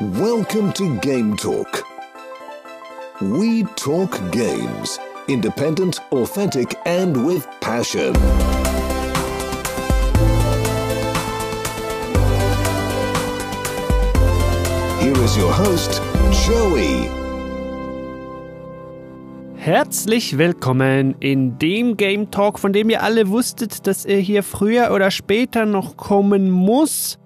Welcome to Game Talk. We talk games. Independent, authentic, and with passion. Here is your host, Joey. Herzlich willkommen in dem Game Talk, von dem ihr alle wusstet, dass er hier früher oder später noch kommen muss.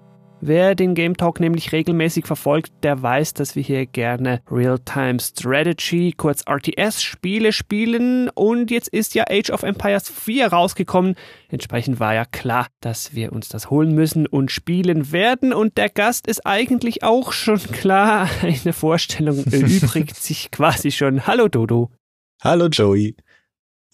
Wer den Game Talk nämlich regelmäßig verfolgt, der weiß, dass wir hier gerne Real-Time Strategy, kurz RTS Spiele spielen und jetzt ist ja Age of Empires 4 rausgekommen. Entsprechend war ja klar, dass wir uns das holen müssen und spielen werden und der Gast ist eigentlich auch schon klar. Eine Vorstellung erübrigt sich quasi schon. Hallo Dodo. Hallo Joey.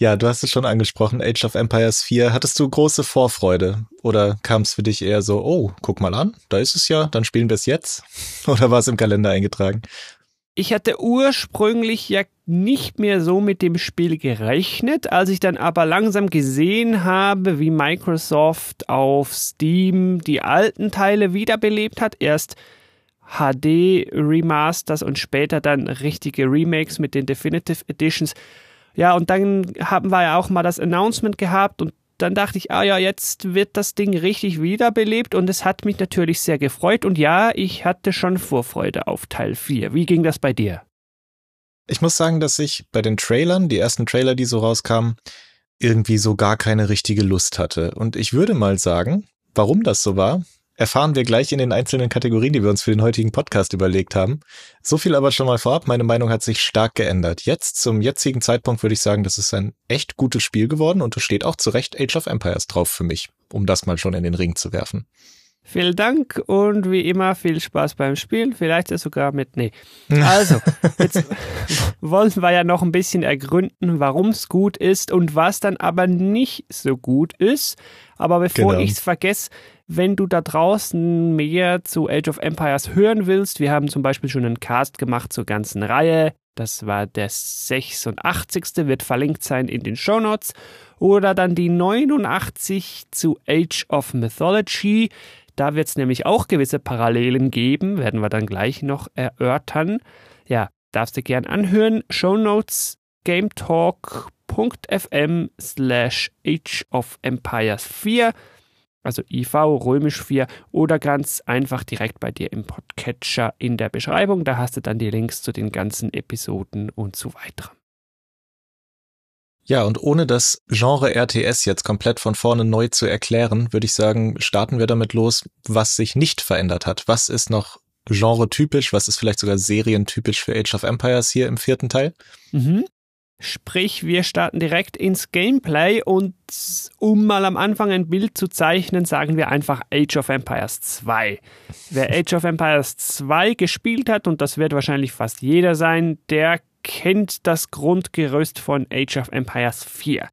Ja, du hast es schon angesprochen, Age of Empires 4. Hattest du große Vorfreude? Oder kam es für dich eher so, oh, guck mal an, da ist es ja, dann spielen wir es jetzt? Oder war es im Kalender eingetragen? Ich hatte ursprünglich ja nicht mehr so mit dem Spiel gerechnet, als ich dann aber langsam gesehen habe, wie Microsoft auf Steam die alten Teile wiederbelebt hat. Erst HD Remasters und später dann richtige Remakes mit den Definitive Editions ja, und dann haben wir ja auch mal das Announcement gehabt und dann dachte ich, ah ja, jetzt wird das Ding richtig wiederbelebt und es hat mich natürlich sehr gefreut und ja, ich hatte schon Vorfreude auf Teil 4. Wie ging das bei dir? Ich muss sagen, dass ich bei den Trailern, die ersten Trailer, die so rauskamen, irgendwie so gar keine richtige Lust hatte. Und ich würde mal sagen, warum das so war, erfahren wir gleich in den einzelnen Kategorien, die wir uns für den heutigen Podcast überlegt haben. So viel aber schon mal vorab. Meine Meinung hat sich stark geändert. Jetzt, zum jetzigen Zeitpunkt, würde ich sagen, das ist ein echt gutes Spiel geworden und es steht auch zu Recht Age of Empires drauf für mich, um das mal schon in den Ring zu werfen. Vielen Dank und wie immer viel Spaß beim Spielen. Vielleicht ist sogar mit, nee. Also, jetzt wollen wir ja noch ein bisschen ergründen, warum es gut ist und was dann aber nicht so gut ist. Aber bevor genau. ich es vergesse, wenn du da draußen mehr zu Age of Empires hören willst, wir haben zum Beispiel schon einen Cast gemacht zur ganzen Reihe. Das war der 86. wird verlinkt sein in den Show Notes. Oder dann die 89 zu Age of Mythology. Da wird es nämlich auch gewisse Parallelen geben, werden wir dann gleich noch erörtern. Ja, darfst du gern anhören. Show Notes gametalk.fm slash Age of Empires 4, also IV römisch 4 oder ganz einfach direkt bei dir im Podcatcher in der Beschreibung. Da hast du dann die Links zu den ganzen Episoden und so weiter. Ja, und ohne das Genre RTS jetzt komplett von vorne neu zu erklären, würde ich sagen, starten wir damit los, was sich nicht verändert hat. Was ist noch genre-typisch, was ist vielleicht sogar serientypisch für Age of Empires hier im vierten Teil? Mhm. Sprich, wir starten direkt ins Gameplay und um mal am Anfang ein Bild zu zeichnen, sagen wir einfach Age of Empires 2. Wer Age of Empires 2 gespielt hat, und das wird wahrscheinlich fast jeder sein, der kennt das Grundgerüst von Age of Empires 4.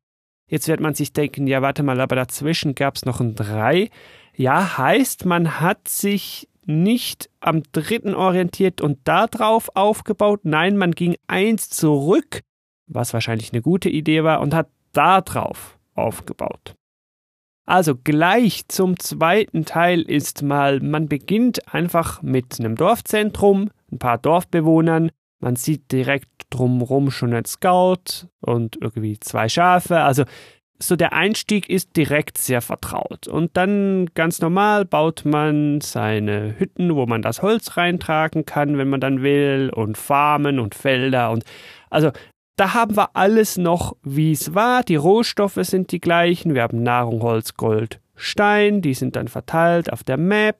Jetzt wird man sich denken, ja warte mal, aber dazwischen gab es noch ein 3. Ja, heißt, man hat sich nicht am dritten orientiert und darauf aufgebaut. Nein, man ging eins zurück was wahrscheinlich eine gute Idee war, und hat darauf aufgebaut. Also gleich zum zweiten Teil ist mal, man beginnt einfach mit einem Dorfzentrum, ein paar Dorfbewohnern, man sieht direkt drumherum schon ein Scout und irgendwie zwei Schafe, also so der Einstieg ist direkt sehr vertraut. Und dann ganz normal baut man seine Hütten, wo man das Holz reintragen kann, wenn man dann will, und Farmen und Felder und also da haben wir alles noch, wie es war. Die Rohstoffe sind die gleichen. Wir haben Nahrung, Holz, Gold, Stein. Die sind dann verteilt auf der Map.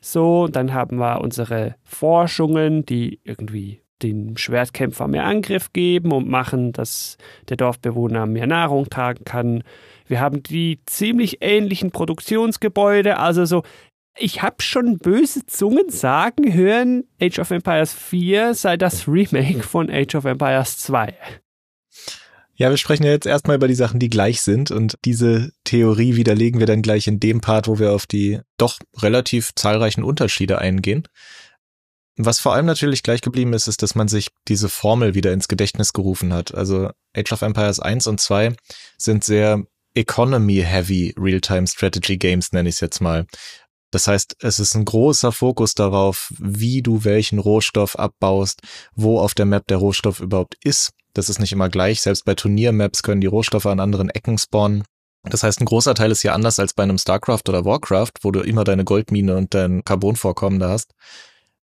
So, und dann haben wir unsere Forschungen, die irgendwie den Schwertkämpfer mehr Angriff geben und machen, dass der Dorfbewohner mehr Nahrung tragen kann. Wir haben die ziemlich ähnlichen Produktionsgebäude, also so ich habe schon böse Zungen sagen hören, Age of Empires 4 sei das Remake von Age of Empires 2. Ja, wir sprechen ja jetzt erstmal über die Sachen, die gleich sind und diese Theorie widerlegen wir dann gleich in dem Part, wo wir auf die doch relativ zahlreichen Unterschiede eingehen. Was vor allem natürlich gleich geblieben ist, ist, dass man sich diese Formel wieder ins Gedächtnis gerufen hat. Also Age of Empires 1 und 2 sind sehr Economy-heavy Real-Time Strategy Games, nenne ich es jetzt mal Das heißt, es ist ein großer Fokus darauf, wie du welchen Rohstoff abbaust, wo auf der Map der Rohstoff überhaupt ist. Das ist nicht immer gleich. Selbst bei Turniermaps können die Rohstoffe an anderen Ecken spawnen. Das heißt, ein großer Teil ist hier anders als bei einem StarCraft oder Warcraft, wo du immer deine Goldmine und dein Carbonvorkommen da hast.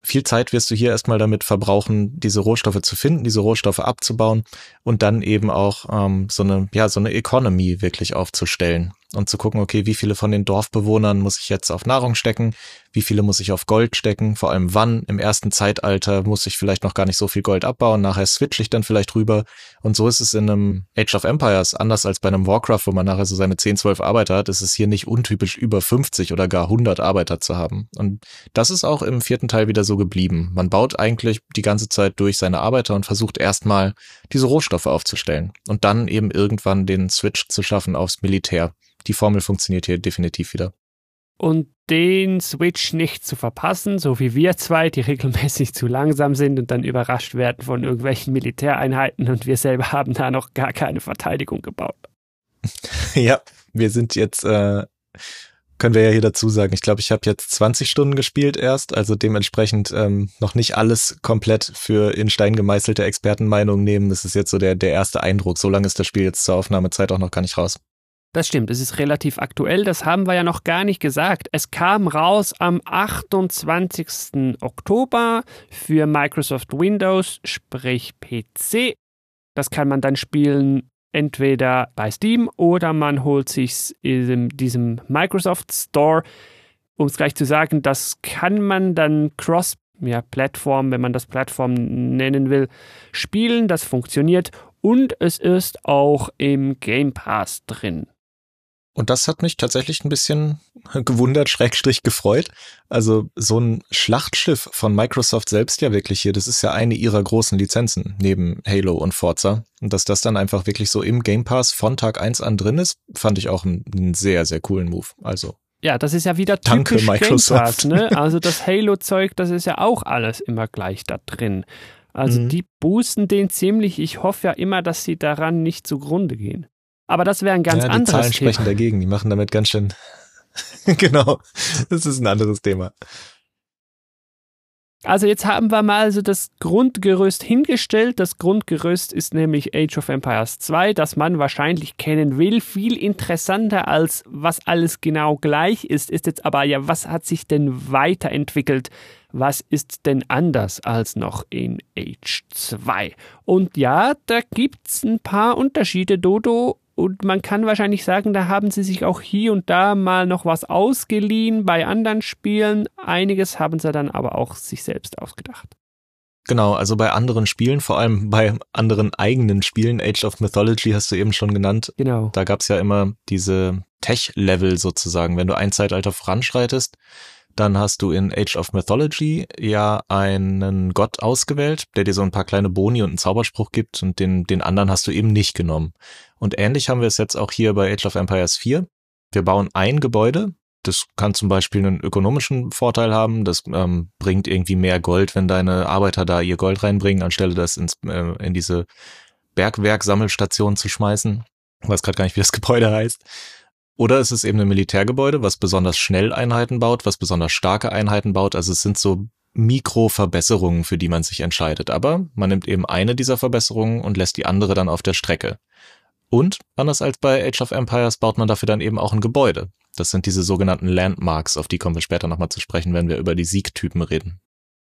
Viel Zeit wirst du hier erstmal damit verbrauchen, diese Rohstoffe zu finden, diese Rohstoffe abzubauen und dann eben auch ähm, so eine, ja, so eine Economy wirklich aufzustellen und zu gucken, okay, wie viele von den Dorfbewohnern muss ich jetzt auf Nahrung stecken, wie viele muss ich auf Gold stecken, vor allem wann. Im ersten Zeitalter muss ich vielleicht noch gar nicht so viel Gold abbauen, nachher switche ich dann vielleicht rüber. Und so ist es in einem Age of Empires, anders als bei einem Warcraft, wo man nachher so seine 10, 12 Arbeiter hat, ist es hier nicht untypisch über 50 oder gar 100 Arbeiter zu haben. Und das ist auch im vierten Teil wieder so geblieben. Man baut eigentlich die ganze Zeit durch seine Arbeiter und versucht erstmal diese Rohstoffe aufzustellen und dann eben irgendwann den Switch zu schaffen aufs Militär die Formel funktioniert hier definitiv wieder. Und den Switch nicht zu verpassen, so wie wir zwei, die regelmäßig zu langsam sind und dann überrascht werden von irgendwelchen Militäreinheiten und wir selber haben da noch gar keine Verteidigung gebaut. Ja, wir sind jetzt, äh, können wir ja hier dazu sagen, ich glaube, ich habe jetzt 20 Stunden gespielt erst, also dementsprechend ähm, noch nicht alles komplett für in Stein gemeißelte Expertenmeinungen nehmen. Das ist jetzt so der, der erste Eindruck. So lange ist das Spiel jetzt zur Aufnahmezeit auch noch gar nicht raus. Das stimmt, es ist relativ aktuell, das haben wir ja noch gar nicht gesagt. Es kam raus am 28. Oktober für Microsoft Windows, sprich PC. Das kann man dann spielen entweder bei Steam oder man holt sich in diesem Microsoft Store. Um es gleich zu sagen, das kann man dann cross ja, Plattform, wenn man das Plattform nennen will, spielen. Das funktioniert und es ist auch im Game Pass drin. Und das hat mich tatsächlich ein bisschen gewundert, schrägstrich gefreut. Also so ein Schlachtschiff von Microsoft selbst ja wirklich hier, das ist ja eine ihrer großen Lizenzen neben Halo und Forza. Und dass das dann einfach wirklich so im Game Pass von Tag eins an drin ist, fand ich auch einen, sehr, sehr coolen Move. Also ja, das ist ja wieder Danke, typisch Microsoft. Game Pass, ne? Also das Halo-Zeug, das ist ja auch alles immer gleich da drin. Also Mhm. die boosten den ziemlich. Ich hoffe ja immer, dass sie daran nicht zugrunde gehen. Aber das wäre ein ganz ja, die anderes Zahlen Thema. sprechen dagegen, die machen damit ganz schön. genau, das ist ein anderes Thema. Also jetzt haben wir mal so das Grundgerüst hingestellt. Das Grundgerüst ist nämlich Age of Empires 2, das man wahrscheinlich kennen will. Viel interessanter als was alles genau gleich ist, ist jetzt aber ja, was hat sich denn weiterentwickelt? Was ist denn anders als noch in Age 2? Und ja, da gibt's ein paar Unterschiede, Dodo. Und man kann wahrscheinlich sagen, da haben sie sich auch hier und da mal noch was ausgeliehen bei anderen Spielen. Einiges haben sie dann aber auch sich selbst ausgedacht. Genau, also bei anderen Spielen, vor allem bei anderen eigenen Spielen, Age of Mythology hast du eben schon genannt, Genau. da gab's ja immer diese Tech-Level sozusagen. Wenn du ein Zeitalter voranschreitest, dann hast du in Age of Mythology ja einen Gott ausgewählt, der dir so ein paar kleine Boni und einen Zauberspruch gibt und den, den anderen hast du eben nicht genommen. Und ähnlich haben wir es jetzt auch hier bei Age of Empires 4. Wir bauen ein Gebäude. Das kann zum Beispiel einen ökonomischen Vorteil haben. Das ähm, bringt irgendwie mehr Gold, wenn deine Arbeiter da ihr Gold reinbringen, anstelle das ins, äh, in diese Bergwerk-Sammelstation zu schmeißen. Ich weiß gerade gar nicht, wie das Gebäude heißt. Oder es ist eben ein Militärgebäude, was besonders schnell Einheiten baut, was besonders starke Einheiten baut. Also es sind so Mikroverbesserungen, für die man sich entscheidet. Aber man nimmt eben eine dieser Verbesserungen und lässt die andere dann auf der Strecke. Und, anders als bei Age of Empires, baut man dafür dann eben auch ein Gebäude. Das sind diese sogenannten Landmarks, auf die kommen wir später nochmal zu sprechen, wenn wir über die Siegtypen reden.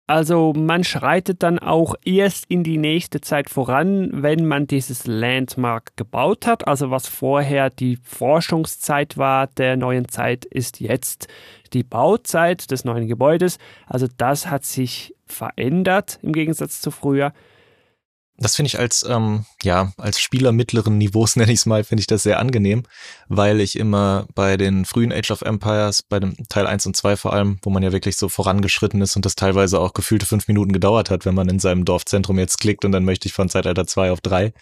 Also man schreitet dann auch erst in die nächste Zeit voran, wenn man dieses Landmark gebaut hat. Also was vorher die Forschungszeit war der neuen Zeit, ist jetzt die Bauzeit des neuen Gebäudes. Also das hat sich verändert im Gegensatz zu früher. Das finde ich als, ähm, ja, als Spieler mittleren Niveaus, nenne ich es mal, finde ich das sehr angenehm, weil ich immer bei den frühen Age of Empires, bei dem Teil 1 und 2 vor allem, wo man ja wirklich so vorangeschritten ist und das teilweise auch gefühlte fünf Minuten gedauert hat, wenn man in seinem Dorfzentrum jetzt klickt und dann möchte ich von Zeitalter 2 auf 3.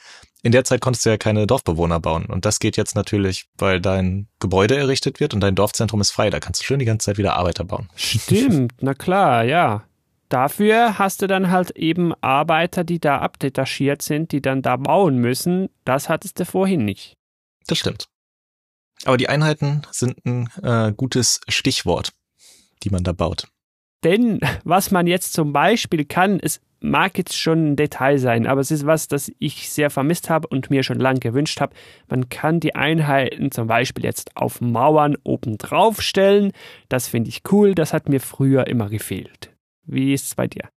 In der Zeit konntest du ja keine Dorfbewohner bauen. Und das geht jetzt natürlich, weil dein Gebäude errichtet wird und dein Dorfzentrum ist frei. Da kannst du schön die ganze Zeit wieder Arbeiter bauen. Stimmt, na klar, ja. Dafür hast du dann halt eben Arbeiter, die da abdetachiert sind, die dann da bauen müssen. Das hattest du vorhin nicht. Das stimmt. Aber die Einheiten sind ein äh, gutes Stichwort. die man da baut. Denn was man jetzt zum Beispiel kann, es mag jetzt schon ein Detail sein, aber es ist was, das ich sehr vermisst habe und mir schon lange gewünscht habe. Man kann die Einheiten zum Beispiel jetzt auf Mauern oben drauf stellen. Das finde ich cool. Das hat mir früher immer gefehlt. Wie ist es bei dir?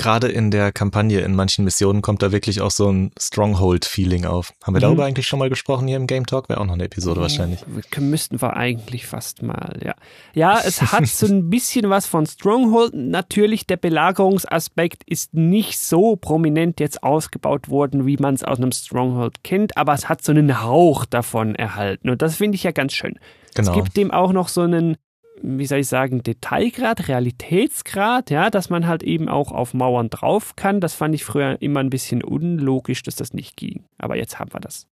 gerade in der Kampagne in manchen Missionen kommt da wirklich auch so ein Stronghold-Feeling auf. Haben wir mhm. darüber eigentlich schon mal gesprochen hier im Game Talk? Wäre auch noch eine Episode wahrscheinlich. Wir müssten wir eigentlich fast mal, ja. Ja, es hat so ein bisschen was von Stronghold. Natürlich, der Belagerungsaspekt ist nicht so prominent jetzt ausgebaut worden, wie man es aus einem Stronghold kennt, aber es hat so einen Hauch davon erhalten. Und das finde ich ja ganz schön. Genau. Es gibt dem auch noch so einen wie soll ich sagen, Detailgrad, Realitätsgrad, ja, dass man halt eben auch auf Mauern drauf kann. Das fand ich früher immer ein bisschen unlogisch, dass das nicht ging. Aber jetzt haben wir das.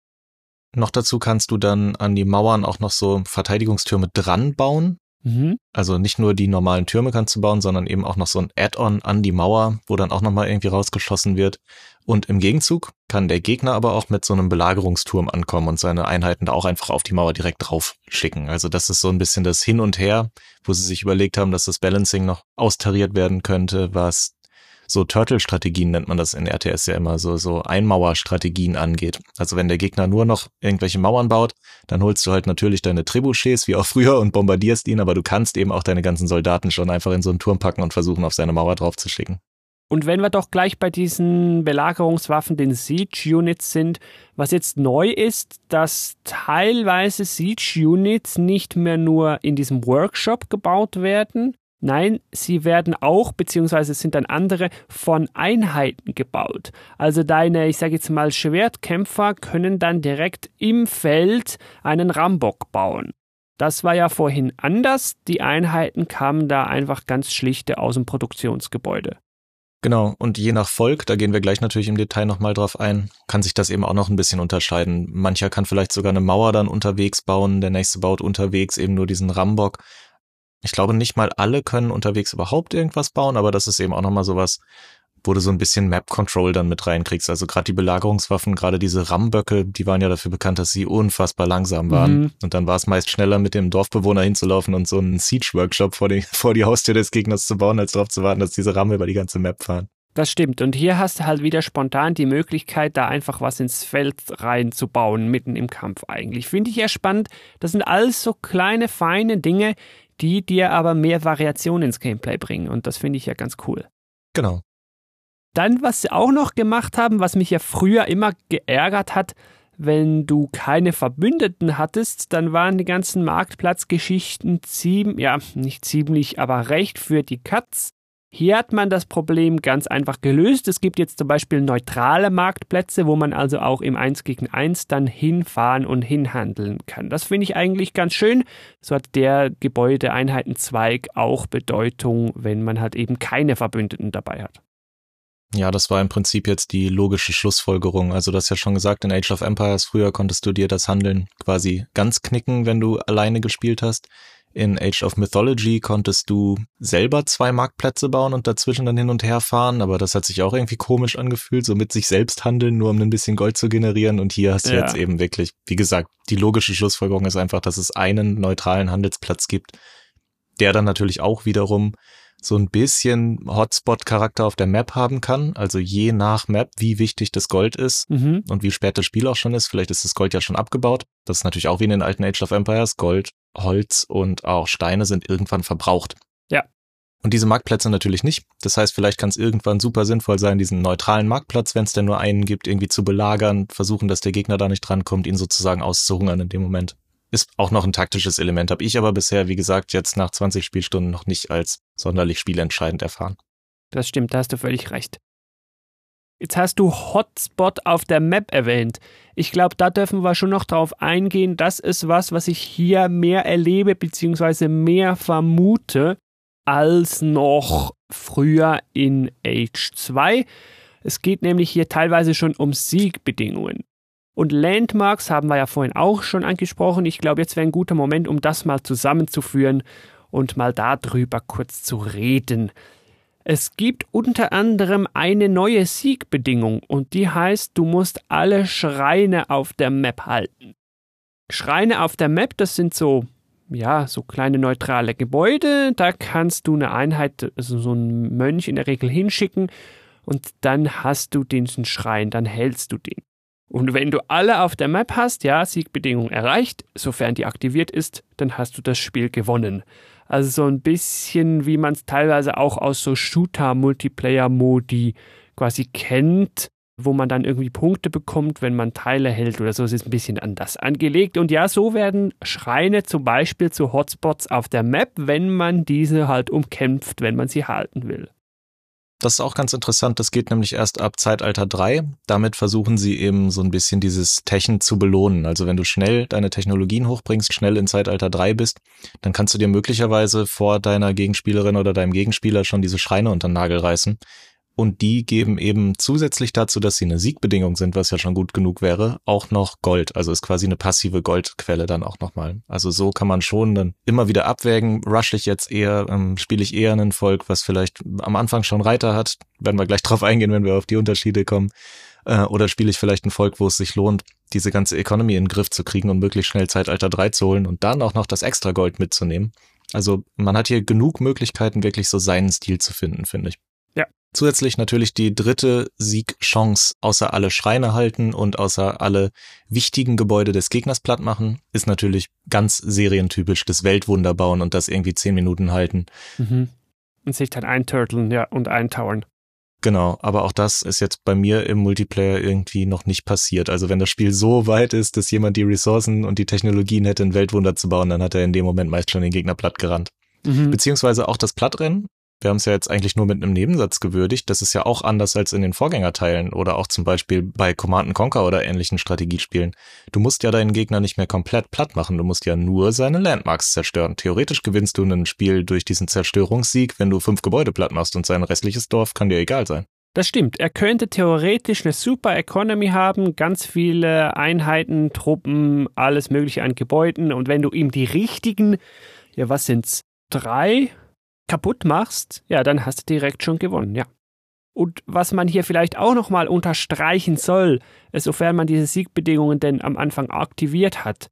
Noch dazu kannst du dann an die Mauern auch noch so Verteidigungstürme dran bauen. Mhm. Also nicht nur die normalen Türme kannst du bauen, sondern eben auch noch so ein Add-on an die Mauer, wo dann auch nochmal irgendwie rausgeschossen wird. Und im Gegenzug kann der Gegner aber auch mit so einem Belagerungsturm ankommen und seine Einheiten da auch einfach auf die Mauer direkt drauf schicken. Also das ist so ein bisschen das Hin und Her, wo sie sich überlegt haben, dass das Balancing noch austariert werden könnte, was so Turtle-Strategien nennt man das in RTS ja immer, so, so Einmauerstrategien angeht. Also wenn der Gegner nur noch irgendwelche Mauern baut, dann holst du halt natürlich deine Trebuchets wie auch früher und bombardierst ihn, aber du kannst eben auch deine ganzen Soldaten schon einfach in so einen Turm packen und versuchen, auf seine Mauer drauf zu schicken. Und wenn wir doch gleich bei diesen Belagerungswaffen, den Siege-Units sind, was jetzt neu ist, dass teilweise Siege-Units nicht mehr nur in diesem Workshop gebaut werden, Nein, sie werden auch, beziehungsweise sind dann andere, von Einheiten gebaut. Also deine, ich sage jetzt mal, Schwertkämpfer können dann direkt im Feld einen Rambock bauen. Das war ja vorhin anders. Die Einheiten kamen da einfach ganz schlichte aus dem Produktionsgebäude. Genau, und je nach Volk, da gehen wir gleich natürlich im Detail nochmal drauf ein, kann sich das eben auch noch ein bisschen unterscheiden. Mancher kann vielleicht sogar eine Mauer dann unterwegs bauen, der nächste baut unterwegs eben nur diesen Rambock. Ich glaube, nicht mal alle können unterwegs überhaupt irgendwas bauen, aber das ist eben auch nochmal sowas, wo du so ein bisschen Map-Control dann mit reinkriegst. Also gerade die Belagerungswaffen, gerade diese Ramböcke, die waren ja dafür bekannt, dass sie unfassbar langsam waren. Mhm. Und dann war es meist schneller, mit dem Dorfbewohner hinzulaufen und so einen Siege-Workshop vor die, vor die Haustür des Gegners zu bauen, als darauf zu warten, dass diese Ramme über die ganze Map fahren. Das stimmt. Und hier hast du halt wieder spontan die Möglichkeit, da einfach was ins Feld reinzubauen, mitten im Kampf eigentlich. Finde ich ja spannend. Das sind alles so kleine, feine Dinge, die dir aber mehr Variation ins Gameplay bringen. Und das finde ich ja ganz cool. Genau. Dann, was sie auch noch gemacht haben, was mich ja früher immer geärgert hat, wenn du keine Verbündeten hattest, dann waren die ganzen Marktplatzgeschichten ziemlich, ja, nicht ziemlich, aber recht für die Katz. Hier hat man das Problem ganz einfach gelöst. Es gibt jetzt zum Beispiel neutrale Marktplätze, wo man also auch im 1 gegen 1 dann hinfahren und hinhandeln kann. Das finde ich eigentlich ganz schön. So hat der Gebäudeeinheitenzweig auch Bedeutung, wenn man halt eben keine Verbündeten dabei hat. Ja, das war im Prinzip jetzt die logische Schlussfolgerung. Also das ja schon gesagt, in Age of Empires früher konntest du dir das Handeln quasi ganz knicken, wenn du alleine gespielt hast. In Age of Mythology konntest du selber zwei Marktplätze bauen und dazwischen dann hin und her fahren, aber das hat sich auch irgendwie komisch angefühlt, so mit sich selbst handeln, nur um ein bisschen Gold zu generieren. Und hier hast du ja. jetzt eben wirklich, wie gesagt, die logische Schlussfolgerung ist einfach, dass es einen neutralen Handelsplatz gibt, der dann natürlich auch wiederum so ein bisschen Hotspot-Charakter auf der Map haben kann. Also je nach Map, wie wichtig das Gold ist mhm. und wie spät das Spiel auch schon ist. Vielleicht ist das Gold ja schon abgebaut. Das ist natürlich auch wie in den alten Age of Empires. Gold, Holz und auch Steine sind irgendwann verbraucht. Ja. Und diese Marktplätze natürlich nicht. Das heißt, vielleicht kann es irgendwann super sinnvoll sein, diesen neutralen Marktplatz, wenn es denn nur einen gibt, irgendwie zu belagern, versuchen, dass der Gegner da nicht drankommt, ihn sozusagen auszuhungern in dem Moment ist auch noch ein taktisches Element, habe ich aber bisher, wie gesagt, jetzt nach 20 Spielstunden noch nicht als sonderlich spielentscheidend erfahren. Das stimmt, da hast du völlig recht. Jetzt hast du Hotspot auf der Map erwähnt. Ich glaube, da dürfen wir schon noch drauf eingehen. Das ist was, was ich hier mehr erlebe, beziehungsweise mehr vermute, als noch früher in Age 2. Es geht nämlich hier teilweise schon um Siegbedingungen. Und Landmarks haben wir ja vorhin auch schon angesprochen. Ich glaube, jetzt wäre ein guter Moment, um das mal zusammenzuführen und mal darüber kurz zu reden. Es gibt unter anderem eine neue Siegbedingung und die heißt, du musst alle Schreine auf der Map halten. Schreine auf der Map, das sind so ja, so kleine neutrale Gebäude. Da kannst du eine Einheit, also so einen Mönch in der Regel hinschicken und dann hast du diesen Schrein, dann hältst du den. Und wenn du alle auf der Map hast, ja, Siegbedingung erreicht, sofern die aktiviert ist, dann hast du das Spiel gewonnen. Also so ein bisschen, wie man es teilweise auch aus so Shooter-Multiplayer-Modi quasi kennt wo man dann irgendwie Punkte bekommt, wenn man Teile hält oder so. Es ist ein bisschen anders angelegt. Und ja, so werden Schreine zum Beispiel zu Hotspots auf der Map, wenn man diese halt umkämpft, wenn man sie halten will. Das ist auch ganz interessant. Das geht nämlich erst ab Zeitalter 3. Damit versuchen sie eben so ein bisschen dieses Techen zu belohnen. Also wenn du schnell deine Technologien hochbringst, schnell in Zeitalter 3 bist, dann kannst du dir möglicherweise vor deiner Gegenspielerin oder deinem Gegenspieler schon diese Schreine unter den Nagel reißen und die geben eben zusätzlich dazu, dass sie eine Siegbedingung sind, was ja schon gut genug wäre, auch noch Gold. Also ist quasi eine passive Goldquelle dann auch nochmal. Also so kann man schon dann immer wieder abwägen, rush ich jetzt eher, ähm, spiele ich eher ein Volk, was vielleicht am Anfang schon Reiter hat, werden wir gleich drauf eingehen, wenn wir auf die Unterschiede kommen. Äh, oder spiele ich vielleicht ein Volk, wo es sich lohnt, diese ganze Economy in den Griff zu kriegen und möglichst schnell Zeitalter 3 zu holen und dann auch noch das extra Gold mitzunehmen. Also man hat hier genug Möglichkeiten, wirklich so seinen Stil zu finden, finde ich. Zusätzlich natürlich die dritte Siegchance, außer alle Schreine halten und außer alle wichtigen Gebäude des Gegners platt machen, ist natürlich ganz serientypisch das Weltwunder bauen und das irgendwie zehn Minuten halten. Mhm. Und sich dann einturteln, ja, und eintauern. Genau, aber auch das ist jetzt bei mir im Multiplayer irgendwie noch nicht passiert. Also wenn das Spiel so weit ist, dass jemand die Ressourcen und die Technologien hätte, ein Weltwunder zu bauen, dann hat er in dem Moment meist schon den Gegner platt gerannt. Mhm. Beziehungsweise auch das Plattrennen wir haben es ja jetzt eigentlich nur mit einem Nebensatz gewürdigt. Das ist ja auch anders als in den Vorgängerteilen oder auch zum Beispiel bei Command Conquer oder ähnlichen Strategiespielen. Du musst ja deinen Gegner nicht mehr komplett platt machen. Du musst ja nur seine Landmarks zerstören. Theoretisch gewinnst du ein Spiel durch diesen Zerstörungssieg, wenn du fünf Gebäude platt machst und sein restliches Dorf kann dir egal sein. Das stimmt. Er könnte theoretisch eine super Economy haben, ganz viele Einheiten, Truppen, alles mögliche an Gebäuden. Und wenn du ihm die richtigen, ja, was sind's? Drei kaputt machst, ja, dann hast du direkt schon gewonnen, ja. Und was man hier vielleicht auch nochmal unterstreichen soll, sofern man diese Siegbedingungen denn am Anfang aktiviert hat,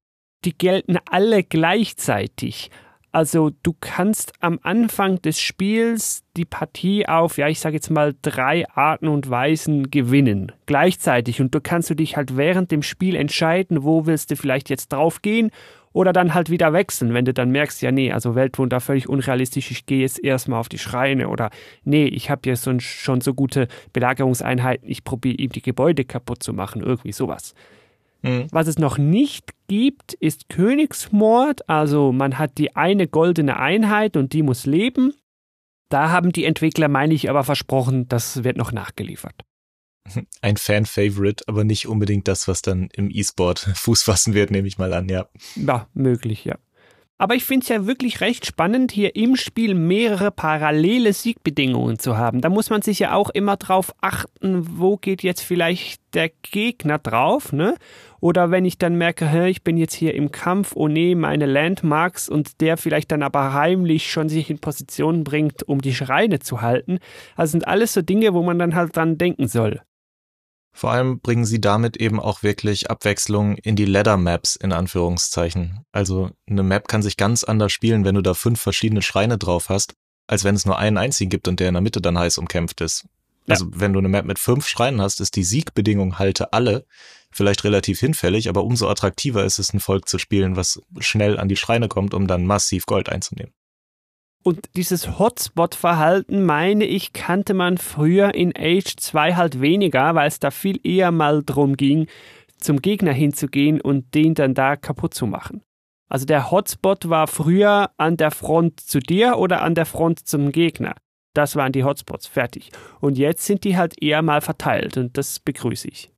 die gelten alle gleichzeitig. Also du kannst am Anfang des Spiels die Partie auf, ja, ich sage jetzt mal drei Arten und Weisen gewinnen, gleichzeitig. Und du kannst du dich halt während dem Spiel entscheiden, wo willst du vielleicht jetzt drauf gehen oder dann halt wieder wechseln, wenn du dann merkst, ja, nee, also Weltwunder völlig unrealistisch, ich gehe jetzt erstmal auf die Schreine oder nee, ich habe jetzt schon, schon so gute Belagerungseinheiten, ich probiere ihm die Gebäude kaputt zu machen, irgendwie sowas. Mhm. Was es noch nicht gibt, ist Königsmord, also man hat die eine goldene Einheit und die muss leben. Da haben die Entwickler, meine ich, aber versprochen, das wird noch nachgeliefert ein Fan-Favorite, aber nicht unbedingt das, was dann im E-Sport Fuß fassen wird, nehme ich mal an, ja. Ja, möglich, ja. Aber ich finde es ja wirklich recht spannend, hier im Spiel mehrere parallele Siegbedingungen zu haben. Da muss man sich ja auch immer drauf achten, wo geht jetzt vielleicht der Gegner drauf, ne? Oder wenn ich dann merke, hä, ich bin jetzt hier im Kampf, oh nee, meine Landmarks und der vielleicht dann aber heimlich schon sich in Position bringt, um die Schreine zu halten. Also sind alles so Dinge, wo man dann halt dran denken soll. Vor allem bringen sie damit eben auch wirklich Abwechslung in die Ladder Maps in Anführungszeichen. Also eine Map kann sich ganz anders spielen, wenn du da fünf verschiedene Schreine drauf hast, als wenn es nur einen einzigen gibt und der in der Mitte dann heiß umkämpft ist. Ja. Also wenn du eine Map mit fünf Schreinen hast, ist die Siegbedingung halte alle vielleicht relativ hinfällig, aber umso attraktiver ist es, ein Volk zu spielen, was schnell an die Schreine kommt, um dann massiv Gold einzunehmen. Und dieses Hotspot-Verhalten, meine ich, kannte man früher in Age 2 halt weniger, weil es da viel eher mal drum ging, zum Gegner hinzugehen und den dann da kaputt zu machen. Also der Hotspot war früher an der Front zu dir oder an der Front zum Gegner. Das waren die Hotspots, fertig. Und jetzt sind die halt eher mal verteilt und das begrüße ich.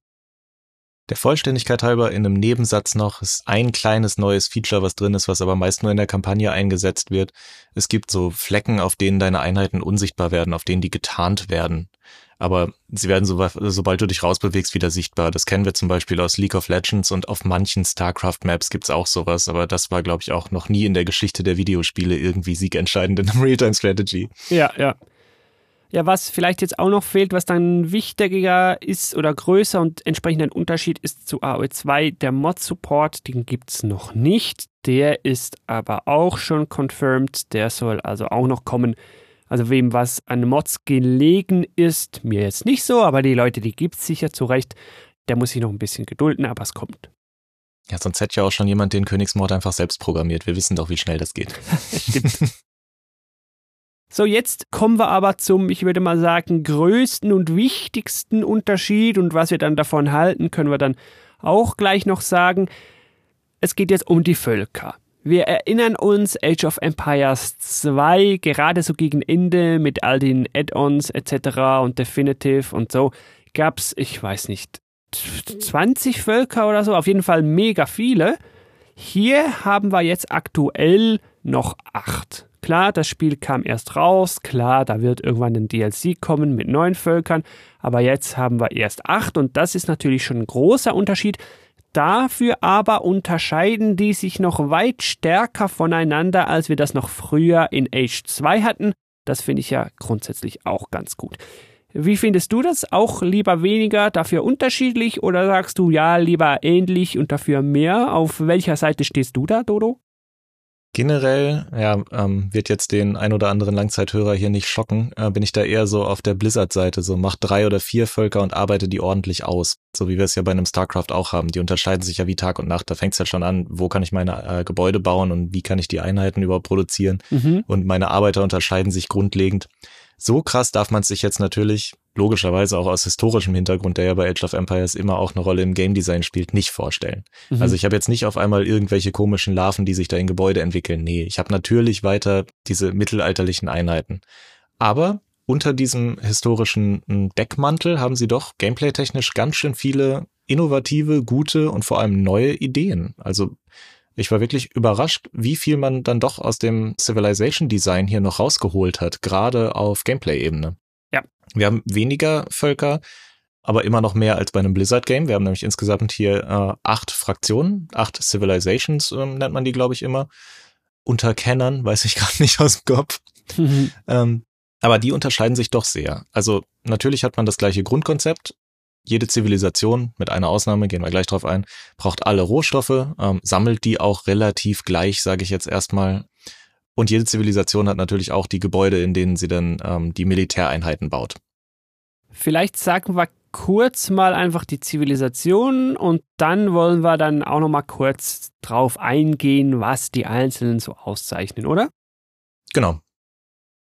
Der Vollständigkeit halber in einem Nebensatz noch ist ein kleines neues Feature, was drin ist, was aber meist nur in der Kampagne eingesetzt wird. Es gibt so Flecken, auf denen deine Einheiten unsichtbar werden, auf denen die getarnt werden. Aber sie werden, so, sobald du dich rausbewegst, wieder sichtbar. Das kennen wir zum Beispiel aus League of Legends und auf manchen StarCraft-Maps gibt's auch sowas. Aber das war, glaube ich, auch noch nie in der Geschichte der Videospiele irgendwie siegentscheidend in einem Realtime-Strategy. Ja, ja. Ja, was vielleicht jetzt auch noch fehlt, was dann wichtiger ist oder größer und entsprechend ein Unterschied ist zu AOE2, der Mod-Support, den gibt es noch nicht. Der ist aber auch schon confirmed. Der soll also auch noch kommen. Also wem was an Mods gelegen ist, mir jetzt nicht so, aber die Leute, die gibt es sicher zurecht. Der muss sich noch ein bisschen gedulden, aber es kommt. Ja, sonst hätte ja auch schon jemand den Königsmord einfach selbst programmiert. Wir wissen doch, wie schnell das geht. Stimmt. So, jetzt kommen wir aber zum, ich würde mal sagen, größten und wichtigsten Unterschied und was wir dann davon halten, können wir dann auch gleich noch sagen. Es geht jetzt um die Völker. Wir erinnern uns, Age of Empires 2, gerade so gegen Ende mit all den Add-ons etc. und Definitive und so, gab's, ich weiß nicht, 20 Völker oder so, auf jeden Fall mega viele. Hier haben wir jetzt aktuell noch acht. Klar, das Spiel kam erst raus, klar, da wird irgendwann ein DLC kommen mit neun Völkern, aber jetzt haben wir erst acht und das ist natürlich schon ein großer Unterschied. Dafür aber unterscheiden die sich noch weit stärker voneinander, als wir das noch früher in Age 2 hatten. Das finde ich ja grundsätzlich auch ganz gut. Wie findest du das? Auch lieber weniger, dafür unterschiedlich oder sagst du ja lieber ähnlich und dafür mehr? Auf welcher Seite stehst du da, Dodo? Generell, ja, ähm, wird jetzt den ein oder anderen Langzeithörer hier nicht schocken, äh, bin ich da eher so auf der Blizzard-Seite, so macht drei oder vier Völker und arbeite die ordentlich aus. So wie wir es ja bei einem StarCraft auch haben. Die unterscheiden sich ja wie Tag und Nacht. Da fängt es ja schon an, wo kann ich meine äh, Gebäude bauen und wie kann ich die Einheiten überhaupt produzieren. Mhm. Und meine Arbeiter unterscheiden sich grundlegend. So krass darf man sich jetzt natürlich logischerweise auch aus historischem Hintergrund, der ja bei Age of Empires immer auch eine Rolle im Game Design spielt, nicht vorstellen. Mhm. Also ich habe jetzt nicht auf einmal irgendwelche komischen Larven, die sich da in Gebäude entwickeln. Nee, ich habe natürlich weiter diese mittelalterlichen Einheiten. Aber unter diesem historischen hm, Deckmantel haben sie doch gameplay-technisch ganz schön viele innovative, gute und vor allem neue Ideen. Also ich war wirklich überrascht, wie viel man dann doch aus dem Civilization Design hier noch rausgeholt hat, gerade auf Gameplay-Ebene. Ja. Wir haben weniger Völker, aber immer noch mehr als bei einem Blizzard-Game. Wir haben nämlich insgesamt hier äh, acht Fraktionen, acht Civilizations äh, nennt man die, glaube ich, immer. Unter Kennern, weiß ich gerade nicht aus dem Kopf. Mhm. Ähm, aber die unterscheiden sich doch sehr. Also natürlich hat man das gleiche Grundkonzept. Jede Zivilisation, mit einer Ausnahme, gehen wir gleich drauf ein, braucht alle Rohstoffe, ähm, sammelt die auch relativ gleich, sage ich jetzt erstmal, und jede Zivilisation hat natürlich auch die Gebäude, in denen sie dann ähm, die Militäreinheiten baut. Vielleicht sagen wir kurz mal einfach die Zivilisation und dann wollen wir dann auch noch mal kurz drauf eingehen, was die Einzelnen so auszeichnen, oder? Genau.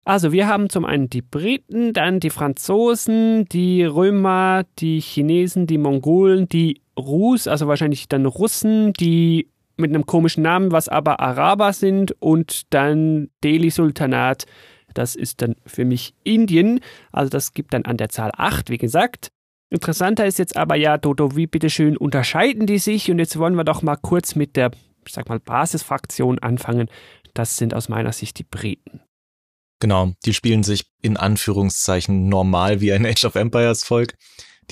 Also wir haben zum einen die Briten, dann die Franzosen, die Römer, die Chinesen, die Mongolen, die Rus, also wahrscheinlich dann Russen, die mit einem komischen Namen, was aber Araber sind und dann Delhi Sultanat. Das ist dann für mich Indien. Also das gibt dann an der Zahl 8, wie gesagt. Interessanter ist jetzt aber ja, Dodo, wie bitteschön unterscheiden die sich? Und jetzt wollen wir doch mal kurz mit der, ich sag mal, Basisfraktion anfangen. Das sind aus meiner Sicht die Briten. Genau, die spielen sich in Anführungszeichen normal wie ein Age of Empires Volk.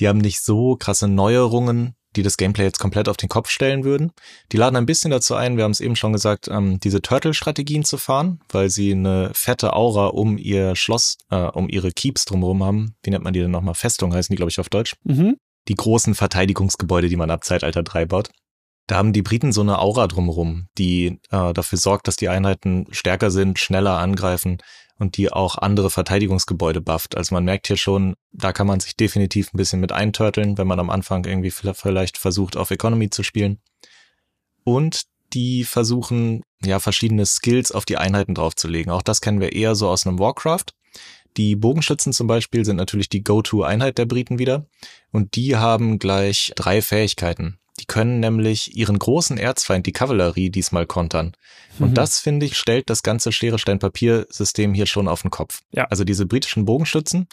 Die haben nicht so krasse Neuerungen, die das Gameplay jetzt komplett auf den Kopf stellen würden. Die laden ein bisschen dazu ein, wir haben es eben schon gesagt, ähm, diese Turtle-Strategien zu fahren, weil sie eine fette Aura um ihr Schloss, äh, um ihre Keeps drumherum haben. Wie nennt man die denn nochmal? Festung heißen die, glaube ich, auf Deutsch. Mhm. Die großen Verteidigungsgebäude, die man ab Zeitalter 3 baut. Da haben die Briten so eine Aura drumherum, die äh, dafür sorgt, dass die Einheiten stärker sind, schneller angreifen und die auch andere Verteidigungsgebäude bufft. Also man merkt hier schon, da kann man sich definitiv ein bisschen mit eintörteln, wenn man am Anfang irgendwie vielleicht versucht, auf Economy zu spielen. Und die versuchen, ja, verschiedene Skills auf die Einheiten draufzulegen. Auch das kennen wir eher so aus einem Warcraft. Die Bogenschützen zum Beispiel sind natürlich die Go-To-Einheit der Briten wieder. Und die haben gleich drei Fähigkeiten. Die können nämlich ihren großen Erzfeind, die Kavallerie, diesmal kontern. Und mhm. das, finde ich, stellt das ganze Schere-Stein-Papier-System hier schon auf den Kopf. Ja. Also diese britischen Bogenstützen,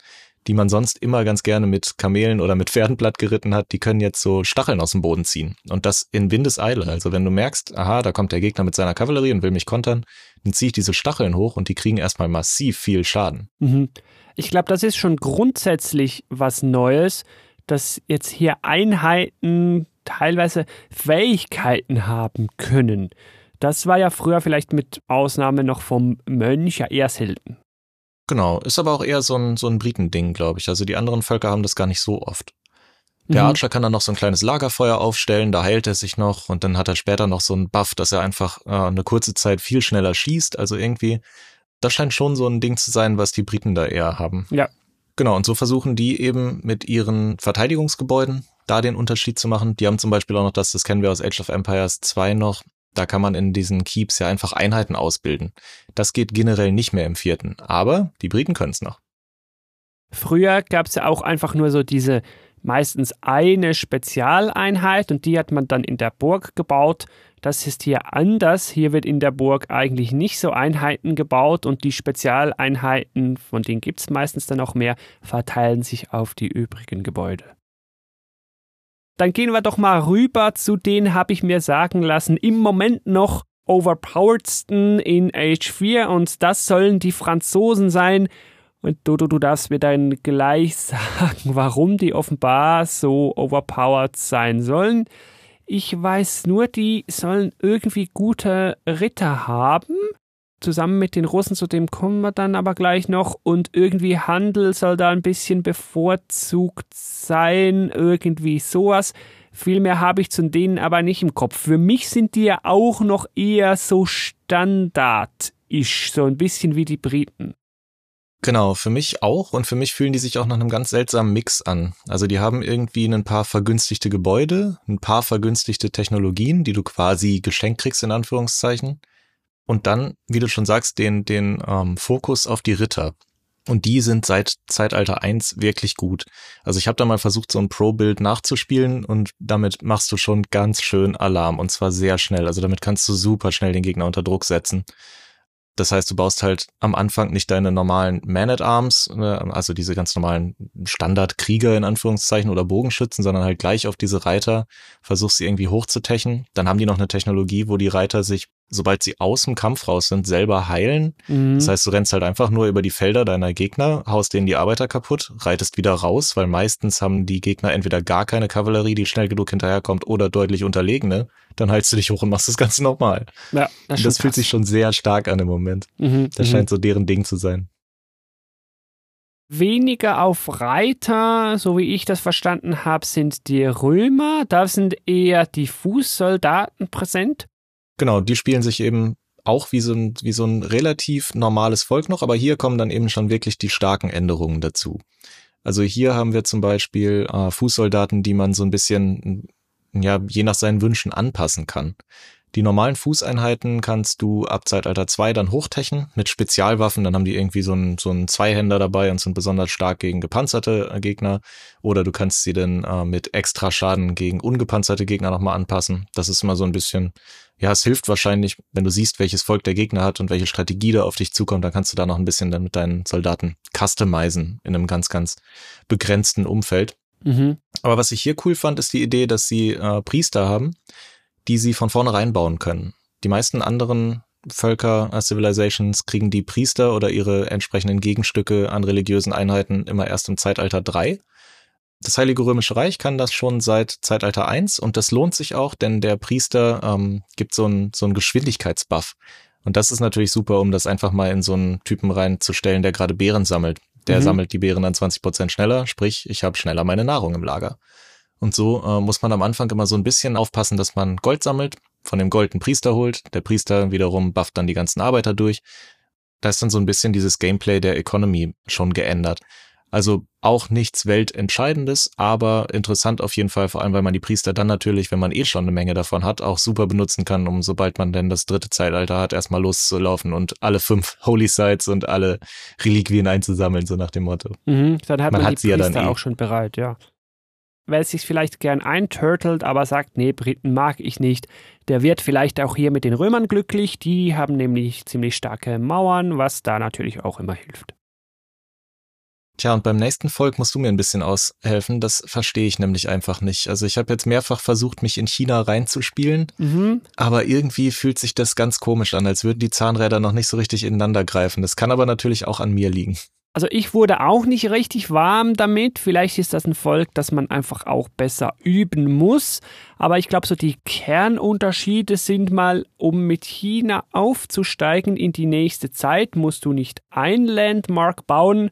die man sonst immer ganz gerne mit Kamelen oder mit Pferdenblatt geritten hat, die können jetzt so Stacheln aus dem Boden ziehen. Und das in Windeseile. Also wenn du merkst, aha, da kommt der Gegner mit seiner Kavallerie und will mich kontern, dann ziehe ich diese Stacheln hoch und die kriegen erstmal massiv viel Schaden. Mhm. Ich glaube, das ist schon grundsätzlich was Neues, dass jetzt hier Einheiten teilweise Fähigkeiten haben können. Das war ja früher vielleicht mit Ausnahme noch vom Mönch ja eher selten. Genau, ist aber auch eher so ein, so ein Britending, glaube ich. Also die anderen Völker haben das gar nicht so oft. Der Mhm. Archer kann dann noch so ein kleines Lagerfeuer aufstellen, da heilt er sich noch und dann hat er später noch so einen Buff, dass er einfach äh, eine kurze Zeit viel schneller schießt. Also irgendwie, das scheint schon so ein Ding zu sein, was die Briten da eher haben. Ja. Genau, und so versuchen die eben mit ihren Verteidigungsgebäuden da den Unterschied zu machen. Die haben zum Beispiel auch noch das, das kennen wir aus Age of Empires 2 noch, da kann man in diesen Keeps ja einfach Einheiten ausbilden. Das geht generell nicht mehr im vierten, aber die Briten können es noch. Früher gab es ja auch einfach nur so diese meistens eine Spezialeinheit und die hat man dann in der Burg gebaut. Das ist hier anders. Hier wird in der Burg eigentlich nicht so Einheiten gebaut und die Spezialeinheiten, von denen gibt es meistens dann auch mehr, verteilen sich auf die übrigen Gebäude. Dann gehen wir doch mal rüber zu denen, habe ich mir sagen lassen, im Moment noch overpoweredsten in Age 4 und das sollen die Franzosen sein. Und Dodo, du darfst mir dann gleich sagen, warum die offenbar so overpowered sein sollen. Ich weiß nur, die sollen irgendwie gute Ritter haben. Zusammen mit den Russen, zu dem kommen wir dann aber gleich noch. Und irgendwie Handel soll da ein bisschen bevorzugt sein. Irgendwie sowas. Viel mehr habe ich zu denen aber nicht im Kopf. Für mich sind die ja auch noch eher so standardisch. So ein bisschen wie die Briten. Genau, für mich auch und für mich fühlen die sich auch nach einem ganz seltsamen Mix an. Also die haben irgendwie ein paar vergünstigte Gebäude, ein paar vergünstigte Technologien, die du quasi geschenkt kriegst in Anführungszeichen und dann, wie du schon sagst, den den ähm, Fokus auf die Ritter. Und die sind seit Zeitalter 1 wirklich gut. Also ich habe da mal versucht, so ein Pro-Build nachzuspielen und damit machst du schon ganz schön Alarm und zwar sehr schnell. Also damit kannst du super schnell den Gegner unter Druck setzen. Das heißt, du baust halt am Anfang nicht deine normalen Man-at-Arms, ne, also diese ganz normalen Standardkrieger in Anführungszeichen oder Bogenschützen, sondern halt gleich auf diese Reiter, versuchst sie irgendwie hochzutechen. Dann haben die noch eine Technologie, wo die Reiter sich, sobald sie aus dem Kampf raus sind, selber heilen. Mhm. Das heißt, du rennst halt einfach nur über die Felder deiner Gegner, haust denen die Arbeiter kaputt, reitest wieder raus, weil meistens haben die Gegner entweder gar keine Kavallerie, die schnell genug hinterherkommt, oder deutlich unterlegene. Dann heilst du dich hoch und machst das Ganze nochmal. ja, das, Das fühlt sich schon sehr stark an im Moment. Mhm, Das mhm. scheint so deren Ding zu sein. Weniger auf Reiter, so wie ich das verstanden habe, sind die Römer. Da sind eher die Fußsoldaten präsent. Genau, die spielen sich eben auch wie so ein, wie so ein relativ normales Volk noch, aber hier kommen dann eben schon wirklich die starken Änderungen dazu. Also hier haben wir zum Beispiel äh, Fußsoldaten, die man so ein bisschen, ja, je nach seinen Wünschen anpassen kann. Die normalen Fußeinheiten kannst du ab Zeitalter 2 dann hochtechen mit Spezialwaffen, dann haben die irgendwie so einen, so einen Zweihänder dabei und sind besonders stark gegen gepanzerte äh, Gegner. Oder du kannst sie dann äh, mit extra Schaden gegen ungepanzerte Gegner nochmal anpassen. Das ist immer so ein bisschen, ja, es hilft wahrscheinlich, wenn du siehst, welches Volk der Gegner hat und welche Strategie da auf dich zukommt, dann kannst du da noch ein bisschen dann mit deinen Soldaten customizen in einem ganz, ganz begrenzten Umfeld. Mhm. Aber was ich hier cool fand, ist die Idee, dass sie äh, Priester haben, die sie von vornherein bauen können. Die meisten anderen Völker, äh, Civilizations, kriegen die Priester oder ihre entsprechenden Gegenstücke an religiösen Einheiten immer erst im Zeitalter 3. Das Heilige Römische Reich kann das schon seit Zeitalter 1 und das lohnt sich auch, denn der Priester ähm, gibt so einen so einen Geschwindigkeitsbuff. Und das ist natürlich super, um das einfach mal in so einen Typen reinzustellen, der gerade Beeren sammelt. Der Mhm. sammelt die Beeren dann 20 Prozent schneller, sprich, ich habe schneller meine Nahrung im Lager. Und so äh, muss man am Anfang immer so ein bisschen aufpassen, dass man Gold sammelt, von dem Gold einen Priester holt. Der Priester wiederum bufft dann die ganzen Arbeiter durch. Da ist dann so ein bisschen dieses Gameplay der Economy schon geändert. Also auch nichts Weltentscheidendes, aber interessant auf jeden Fall, vor allem weil man die Priester dann natürlich, wenn man eh schon eine Menge davon hat, auch super benutzen kann, um sobald man denn das dritte Zeitalter hat, erstmal loszulaufen und alle fünf Holy Sites und alle Reliquien einzusammeln, so nach dem Motto. Mhm. Dann hat Man man, hat die sie ja Priester dann eh. auch schon bereit, ja. Wer sich vielleicht gern einturtelt, aber sagt, nee, Briten mag ich nicht, der wird vielleicht auch hier mit den Römern glücklich. Die haben nämlich ziemlich starke Mauern, was da natürlich auch immer hilft. Tja, und beim nächsten Volk musst du mir ein bisschen aushelfen. Das verstehe ich nämlich einfach nicht. Also ich habe jetzt mehrfach versucht, mich in China reinzuspielen, Mhm. aber irgendwie fühlt sich das ganz komisch an, als würden die Zahnräder noch nicht so richtig ineinander greifen. Das kann aber natürlich auch an mir liegen. Also ich wurde auch nicht richtig warm damit. Vielleicht ist das ein Volk, das man einfach auch besser üben muss. Aber ich glaube, so die Kernunterschiede sind mal, um mit China aufzusteigen in die nächste Zeit, musst du nicht ein Landmark bauen,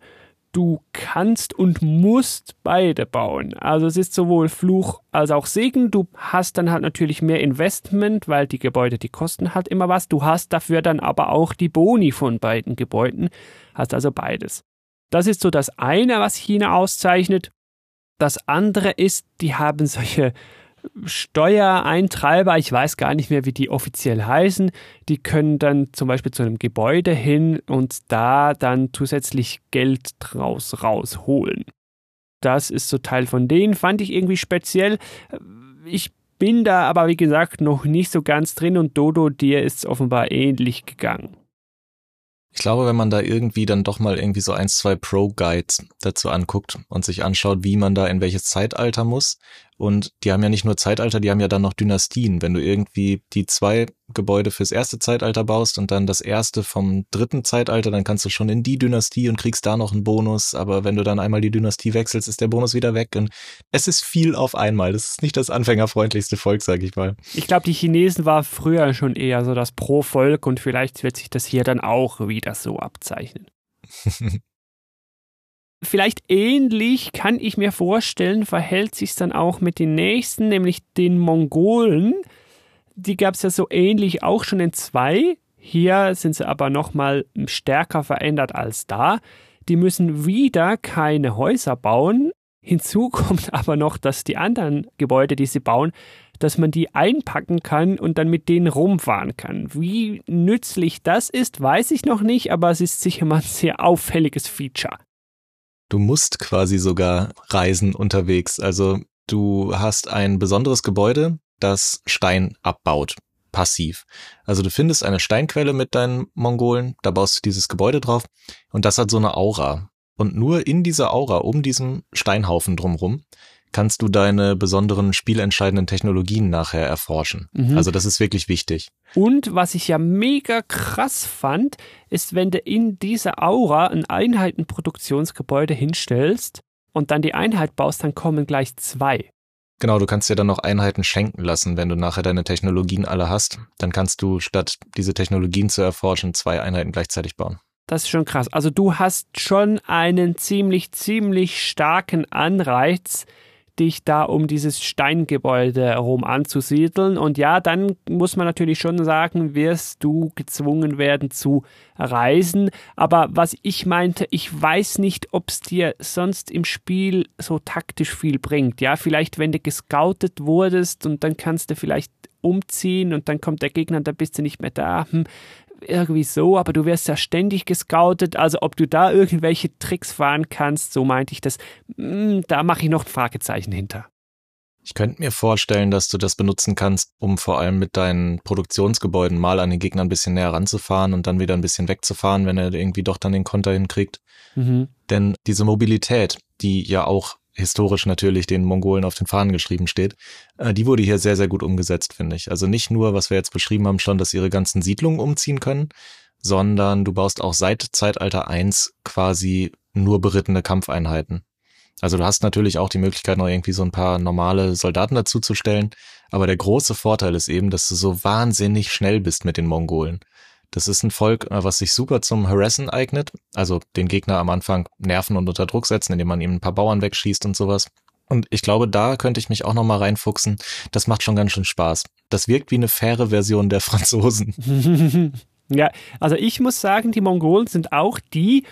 du kannst und musst beide bauen. Also es ist sowohl Fluch als auch Segen. Du hast dann halt natürlich mehr Investment, weil die Gebäude, die kosten halt immer was. Du hast dafür dann aber auch die Boni von beiden Gebäuden. Hast also beides. Das ist so das eine, was China auszeichnet. Das andere ist, die haben solche Steuereintreiber, ich weiß gar nicht mehr, wie die offiziell heißen, die können dann zum Beispiel zu einem Gebäude hin und da dann zusätzlich Geld draus rausholen. Das ist so Teil von denen, fand ich irgendwie speziell. Ich bin da aber, wie gesagt, noch nicht so ganz drin und Dodo, dir ist es offenbar ähnlich gegangen. Ich glaube, wenn man da irgendwie dann doch mal irgendwie so ein, zwei Pro-Guides dazu anguckt und sich anschaut, wie man da in welches Zeitalter muss, und die haben ja nicht nur Zeitalter, die haben ja dann noch Dynastien. Wenn du irgendwie die zwei Gebäude fürs erste Zeitalter baust und dann das erste vom dritten Zeitalter, dann kannst du schon in die Dynastie und kriegst da noch einen Bonus. Aber wenn du dann einmal die Dynastie wechselst, ist der Bonus wieder weg. Und es ist viel auf einmal. Das ist nicht das anfängerfreundlichste Volk, sag ich mal. Ich glaube, die Chinesen war früher schon eher so das Pro-Volk und vielleicht wird sich das hier dann auch wieder so abzeichnen. Vielleicht ähnlich kann ich mir vorstellen, verhält sich dann auch mit den nächsten, nämlich den Mongolen. Die gab es ja so ähnlich auch schon in zwei. Hier sind sie aber nochmal stärker verändert als da. Die müssen wieder keine Häuser bauen. Hinzu kommt aber noch, dass die anderen Gebäude, die sie bauen, dass man die einpacken kann und dann mit denen rumfahren kann. Wie nützlich das ist, weiß ich noch nicht, aber es ist sicher mal ein sehr auffälliges Feature. Du musst quasi sogar reisen unterwegs. Also du hast ein besonderes Gebäude, das Stein abbaut. Passiv. Also du findest eine Steinquelle mit deinen Mongolen, da baust du dieses Gebäude drauf und das hat so eine Aura. Und nur in dieser Aura, um diesen Steinhaufen drumrum, kannst du deine besonderen spielentscheidenden Technologien nachher erforschen. Mhm. Also das ist wirklich wichtig. Und was ich ja mega krass fand, ist, wenn du in dieser Aura ein Einheitenproduktionsgebäude hinstellst und dann die Einheit baust, dann kommen gleich zwei. Genau, du kannst dir dann noch Einheiten schenken lassen, wenn du nachher deine Technologien alle hast. Dann kannst du statt diese Technologien zu erforschen, zwei Einheiten gleichzeitig bauen. Das ist schon krass. Also du hast schon einen ziemlich, ziemlich starken Anreiz, dich da um dieses Steingebäude herum anzusiedeln. Und ja, dann muss man natürlich schon sagen, wirst du gezwungen werden zu reisen. Aber was ich meinte, ich weiß nicht, ob es dir sonst im Spiel so taktisch viel bringt. Ja, vielleicht wenn du gescoutet wurdest und dann kannst du vielleicht umziehen und dann kommt der Gegner und dann bist du nicht mehr da. Hm, irgendwie so, aber du wirst ja ständig gescoutet, also ob du da irgendwelche Tricks fahren kannst, so meinte ich das, hm, da mache ich noch ein Fragezeichen hinter. Ich könnte mir vorstellen, dass du das benutzen kannst, um vor allem mit deinen Produktionsgebäuden mal an den Gegner ein bisschen näher ranzufahren und dann wieder ein bisschen wegzufahren, wenn er irgendwie doch dann den Konter hinkriegt. Mhm. Denn diese Mobilität, die ja auch historisch natürlich den Mongolen auf den Fahnen geschrieben steht, äh, die wurde hier sehr, sehr gut umgesetzt, finde ich. Also nicht nur, was wir jetzt beschrieben haben, schon, dass ihre ganzen Siedlungen umziehen können, sondern du baust auch seit Zeitalter 1 quasi nur berittene Kampfeinheiten. Also du hast natürlich auch die Möglichkeit, noch irgendwie so ein paar normale Soldaten dazuzustellen, aber der große Vorteil ist eben, dass du so wahnsinnig schnell bist mit den Mongolen. Das ist ein Volk, äh, was sich super zum Harassen eignet, also den Gegner am Anfang nerven und unter Druck setzen, indem man ihm ein paar Bauern wegschießt und sowas. Und ich glaube, da könnte ich mich auch nochmal reinfuchsen. Das macht schon ganz schön Spaß. Das wirkt wie eine faire Version der Franzosen. ja, also ich muss sagen, die Mongolen sind auch die,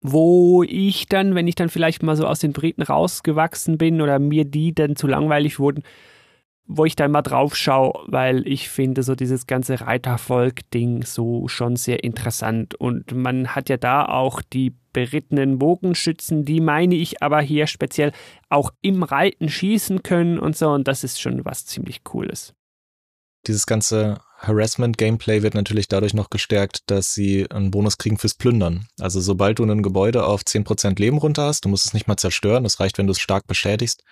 wo ich dann, wenn ich dann vielleicht mal so aus den Briten rausgewachsen bin oder mir die dann zu langweilig wurden, wo ich dann mal drauf schaue, weil ich finde so dieses ganze Reitervolk-Ding so schon sehr interessant. Und man hat ja da auch die berittenen Bogenschützen, die meine ich aber hier speziell auch im Reiten schießen können und so. Und das ist schon was ziemlich Cooles. Dieses ganze Harassment-Gameplay wird natürlich dadurch noch gestärkt, dass sie einen Bonus kriegen fürs Plündern. Also sobald du ein Gebäude auf 10% Leben runter hast, du musst es nicht mal zerstören, das reicht, wenn du es stark beschädigst,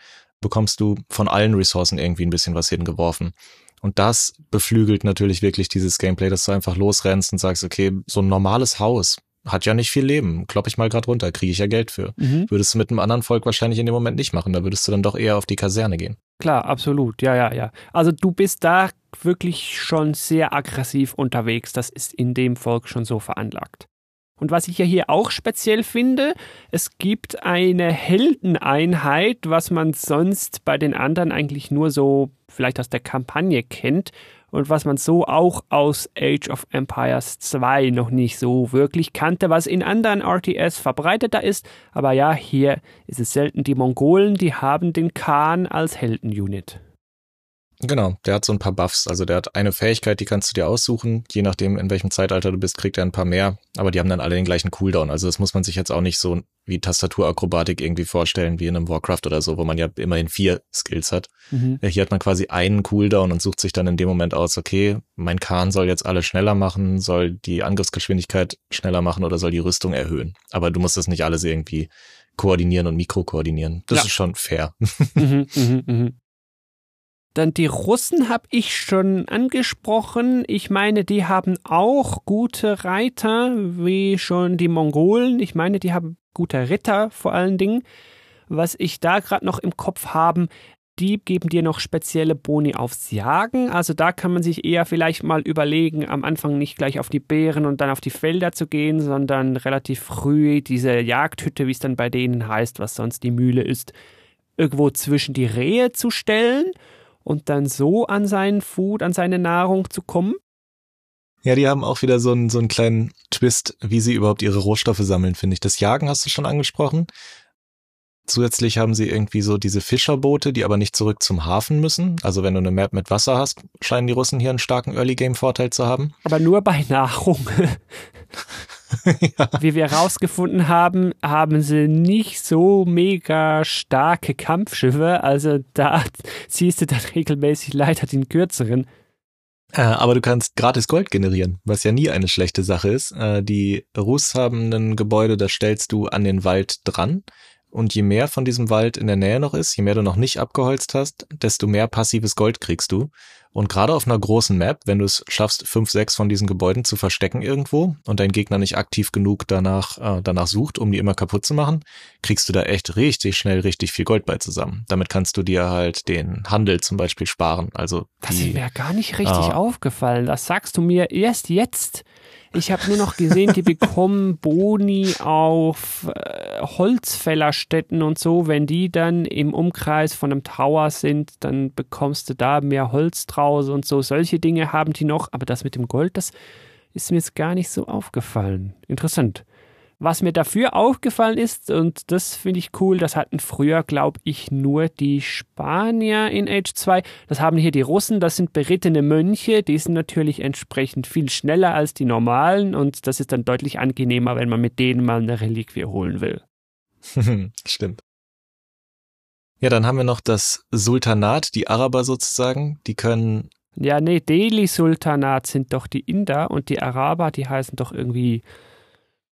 bekommst du von allen Ressourcen irgendwie ein bisschen was hingeworfen. Und das beflügelt natürlich wirklich dieses Gameplay, dass du einfach losrennst und sagst, okay, so ein normales Haus hat ja nicht viel Leben. Klopp ich mal gerade runter, kriege ich ja Geld für. Mhm. Würdest du mit einem anderen Volk wahrscheinlich in dem Moment nicht machen. Da würdest du dann doch eher auf die Kaserne gehen. Klar, absolut. Ja, ja, ja. Also du bist da wirklich schon sehr aggressiv unterwegs. Das ist in dem Volk schon so veranlagt. Und was ich ja hier auch speziell finde, es gibt eine Heldeneinheit, was man sonst bei den anderen eigentlich nur so vielleicht aus der Kampagne kennt und was man so auch aus Age of Empires 2 noch nicht so wirklich kannte, was in anderen RTS verbreiteter ist. Aber ja, hier ist es selten die Mongolen, die haben den Khan als Heldenunit. Genau, der hat so ein paar Buffs. Also der hat eine Fähigkeit, die kannst du dir aussuchen. Je nachdem, in welchem Zeitalter du bist, kriegt er ein paar mehr. Aber die haben dann alle den gleichen Cooldown. Also das muss man sich jetzt auch nicht so wie Tastaturakrobatik irgendwie vorstellen, wie in einem Warcraft oder so, wo man ja immerhin vier Skills hat. Mhm. Hier hat man quasi einen Cooldown und sucht sich dann in dem Moment aus, okay, mein Khan soll jetzt alle schneller machen, soll die Angriffsgeschwindigkeit schneller machen oder soll die Rüstung erhöhen. Aber du musst das nicht alles irgendwie koordinieren und mikrokoordinieren. Das Ja. ist schon fair. Mhm, mhm, mhm. Dann die Russen habe ich schon angesprochen. Ich meine, die haben auch gute Reiter, wie schon die Mongolen. Ich meine, die haben gute Ritter vor allen Dingen. Was ich da gerade noch im Kopf haben, die geben dir noch spezielle Boni aufs Jagen. Also da kann man sich eher vielleicht mal überlegen, am Anfang nicht gleich auf die Bären und dann auf die Felder zu gehen, sondern relativ früh diese Jagdhütte, wie es dann bei denen heißt, was sonst die Mühle ist, irgendwo zwischen die Rehe zu stellen und dann so an seinen Food, an seine Nahrung zu kommen. Ja, die haben auch wieder so einen, so einen kleinen Twist, wie sie überhaupt ihre Rohstoffe sammeln, finde ich. Das Jagen hast du schon angesprochen. Zusätzlich haben sie irgendwie so diese Fischerboote, die aber nicht zurück zum Hafen müssen. Also wenn du eine Map mit Wasser hast, scheinen die Russen hier einen starken Early-Game-Vorteil zu haben. Aber nur bei Nahrung. ja. Wie wir herausgefunden haben, haben sie nicht so mega starke Kampfschiffe. Also da ziehst du dann regelmäßig leider den kürzeren. Äh, aber du kannst gratis Gold generieren, was ja nie eine schlechte Sache ist. Äh, die Rus haben ein Gebäude, das stellst du an den Wald dran. Und je mehr von diesem Wald in der Nähe noch ist, je mehr du noch nicht abgeholzt hast, desto mehr passives Gold kriegst du. Und gerade auf einer großen Map, wenn du es schaffst, fünf, sechs von diesen Gebäuden zu verstecken irgendwo und dein Gegner nicht aktiv genug danach, äh, danach sucht, um die immer kaputt zu machen, kriegst du da echt richtig schnell richtig viel Gold bei zusammen. Damit kannst du dir halt den Handel zum Beispiel sparen. Also Das die, ist mir gar nicht richtig Ah. aufgefallen. Das sagst du mir erst jetzt. Ich habe nur noch gesehen, die bekommen Boni auf äh, Holzfällerstätten und so. Wenn die dann im Umkreis von einem Tower sind, dann bekommst du da mehr Holz draus und so. Solche Dinge haben die noch. Aber das mit dem Gold, das ist mir jetzt gar nicht so aufgefallen. Interessant. Was mir dafür aufgefallen ist, und das finde ich cool, das hatten früher, glaube ich, nur die Spanier in Age 2. Das haben hier die Russen, das sind berittene Mönche, die sind natürlich entsprechend viel schneller als die normalen und das ist dann deutlich angenehmer, wenn man mit denen mal eine Reliquie holen will. Stimmt. Ja, dann haben wir noch das Sultanat, die Araber sozusagen, die können, Ja, nee, Delhi-Sultanat sind doch die Inder und die Araber, die heißen doch irgendwie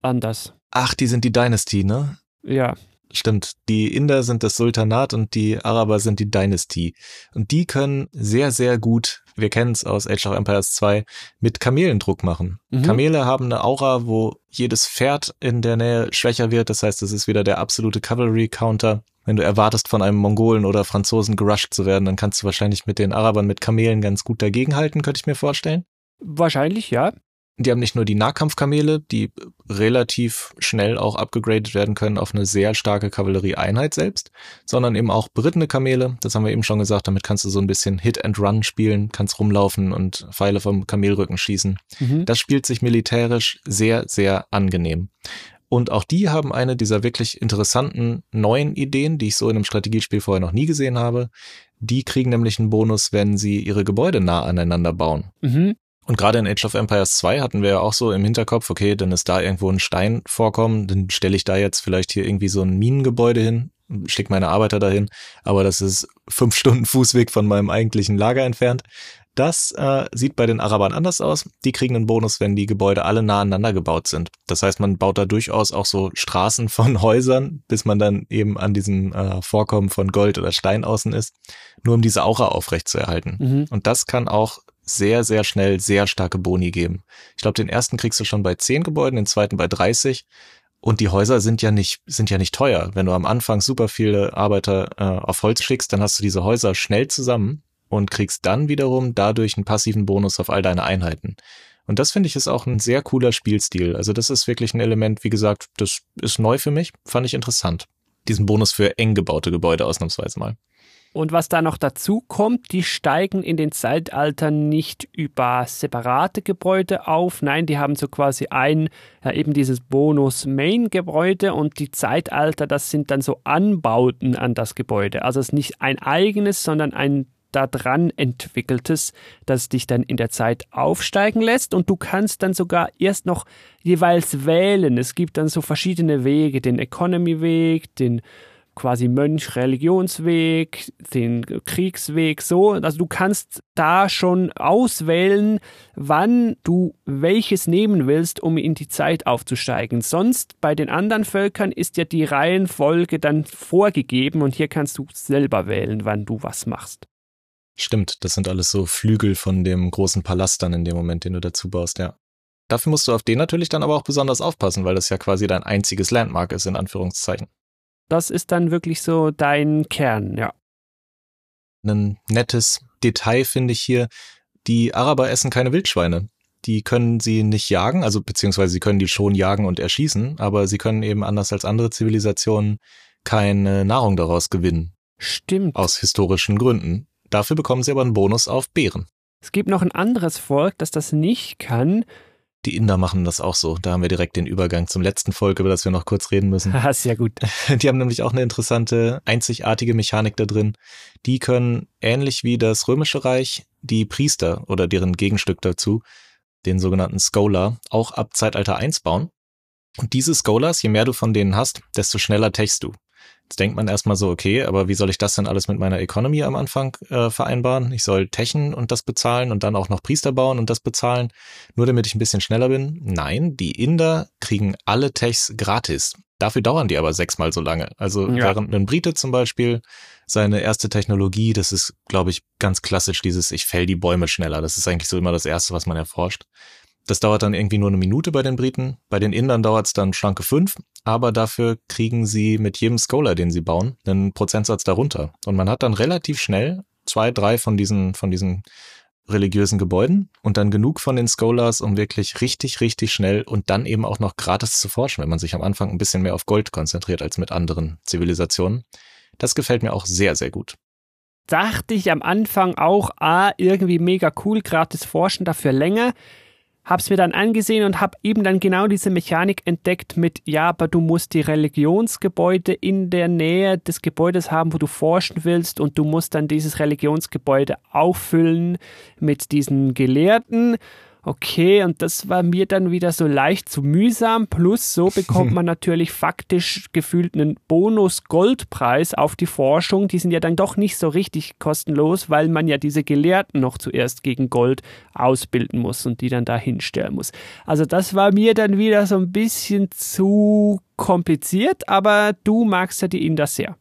anders. ach, die sind die Dynasty, ne? Ja, Stimmt, die Inder sind das Sultanat und die Araber sind die Dynasty. Und die können sehr, sehr gut, wir kennen es aus Age of Empires 2, mit Kamelen Druck machen. Mhm. Kamele haben eine Aura, wo jedes Pferd in der Nähe schwächer wird. Das heißt, es ist wieder der absolute Cavalry-Counter. Wenn du erwartest, von einem Mongolen oder Franzosen gerusht zu werden, dann kannst du wahrscheinlich mit den Arabern mit Kamelen ganz gut dagegenhalten, könnte ich mir vorstellen. wahrscheinlich ja. Die haben nicht nur die Nahkampfkamele, die relativ schnell auch abgegradet werden können auf eine sehr starke Kavallerieeinheit selbst, sondern eben auch berittene Kamele. Das haben wir eben schon gesagt. Damit kannst du so ein bisschen Hit and Run spielen, kannst rumlaufen und Pfeile vom Kamelrücken schießen. Mhm. Das spielt sich militärisch sehr, sehr angenehm. Und auch die haben eine dieser wirklich interessanten neuen Ideen, die ich so in einem Strategiespiel vorher noch nie gesehen habe. Die kriegen nämlich einen Bonus, wenn sie ihre Gebäude nah aneinander bauen. Mhm. Und gerade in Age of Empires 2 hatten wir ja auch so im Hinterkopf, okay, dann ist da irgendwo ein Stein vorkommen, dann stelle ich da jetzt vielleicht hier irgendwie so ein Minengebäude hin, schicke meine Arbeiter dahin, aber das ist fünf Stunden Fußweg von meinem eigentlichen Lager entfernt. Das äh, sieht bei den Arabern anders aus. Die kriegen einen Bonus, wenn die Gebäude alle nah aneinander gebaut sind. Das heißt, man baut da durchaus auch so Straßen von Häusern, bis man dann eben an diesem äh, Vorkommen von Gold oder Stein außen ist, nur um diese Aura aufrechtzuerhalten. Mhm. Und das kann auch sehr, sehr schnell sehr starke Boni geben. Ich glaube, den ersten kriegst du schon bei 10 Gebäuden, den zweiten bei 30. Und die Häuser sind ja nicht, sind ja nicht teuer. Wenn du am Anfang super viele Arbeiter äh, auf Holz schickst, dann hast du diese Häuser schnell zusammen und kriegst dann wiederum dadurch einen passiven Bonus auf all deine Einheiten. Und das finde ich ist auch ein sehr cooler Spielstil. Also das ist wirklich ein Element, wie gesagt, das ist neu für mich, fand ich interessant. Diesen Bonus für eng gebaute Gebäude ausnahmsweise mal. Und was da noch dazu kommt, die steigen in den Zeitaltern nicht über separate Gebäude auf. Nein, die haben so quasi ein, ja, eben dieses Bonus-Main-Gebäude und die Zeitalter, das sind dann so Anbauten an das Gebäude. Also es ist nicht ein eigenes, sondern ein daran entwickeltes, das dich dann in der Zeit aufsteigen lässt und du kannst dann sogar erst noch jeweils wählen. Es gibt dann so verschiedene Wege, den Economy-Weg, den quasi Mönch-Religionsweg, den Kriegsweg, so. Also du kannst da schon auswählen, wann du welches nehmen willst, um in die Zeit aufzusteigen. Sonst bei den anderen Völkern ist ja die Reihenfolge dann vorgegeben und hier kannst du selber wählen, wann du was machst. Stimmt, das sind alles so Flügel von dem großen Palast dann in dem Moment, den du dazu baust, ja. Dafür musst du auf den natürlich dann aber auch besonders aufpassen, weil das ja quasi dein einziges Landmark ist, in Anführungszeichen. Das ist dann wirklich so dein Kern, ja. Ein nettes Detail finde ich hier, die Araber essen keine Wildschweine. Die können sie nicht jagen, also beziehungsweise sie können die schon jagen und erschießen, aber sie können eben anders als andere Zivilisationen keine Nahrung daraus gewinnen. Stimmt. Aus historischen Gründen. Dafür bekommen sie aber einen Bonus auf Beeren. Es gibt noch ein anderes Volk, das das nicht kann. Die Inder machen das auch so. Da haben wir direkt den Übergang zum letzten Volk, über das wir noch kurz reden müssen. Haha, sehr gut. Die haben nämlich auch eine interessante, einzigartige Mechanik da drin. Die können, ähnlich wie das Römische Reich, die Priester oder deren Gegenstück dazu, den sogenannten Scholar, auch ab Zeitalter 1 bauen. Und diese Scholars, je mehr du von denen hast, desto schneller techst du. Jetzt denkt man erstmal so, okay, aber wie soll ich das denn alles mit meiner Economy am Anfang äh, vereinbaren? Ich soll Techen und das bezahlen und dann auch noch Priester bauen und das bezahlen, nur damit ich ein bisschen schneller bin. Nein, die Inder kriegen alle Techs gratis. Dafür dauern die aber sechsmal so lange. Also ja. während ein Brite zum Beispiel seine erste Technologie, das ist, glaube ich, ganz klassisch dieses, ich fäll die Bäume schneller. Das ist eigentlich so immer das Erste, was man erforscht. Das dauert dann irgendwie nur eine Minute bei den Briten. Bei den Indern dauert es dann schlanke fünf, aber dafür kriegen sie mit jedem Scholar, den sie bauen, einen Prozentsatz darunter. Und man hat dann relativ schnell zwei, drei von diesen, von diesen religiösen Gebäuden und dann genug von den Scholars, um wirklich richtig, richtig schnell und dann eben auch noch gratis zu forschen, wenn man sich am Anfang ein bisschen mehr auf Gold konzentriert als mit anderen Zivilisationen. Das gefällt mir auch sehr, sehr gut. Dachte ich am Anfang auch, ah, irgendwie mega cool, gratis forschen dafür länger habe es mir dann angesehen und habe eben dann genau diese Mechanik entdeckt mit, ja, aber du musst die Religionsgebäude in der Nähe des Gebäudes haben, wo du forschen willst und du musst dann dieses Religionsgebäude auffüllen mit diesen Gelehrten Okay, und das war mir dann wieder so leicht zu mühsam. Plus, so bekommt man natürlich faktisch gefühlt einen Bonus-Goldpreis auf die Forschung. Die sind ja dann doch nicht so richtig kostenlos, weil man ja diese Gelehrten noch zuerst gegen Gold ausbilden muss und die dann da hinstellen muss. Also, das war mir dann wieder so ein bisschen zu kompliziert, aber du magst ja die Inder sehr.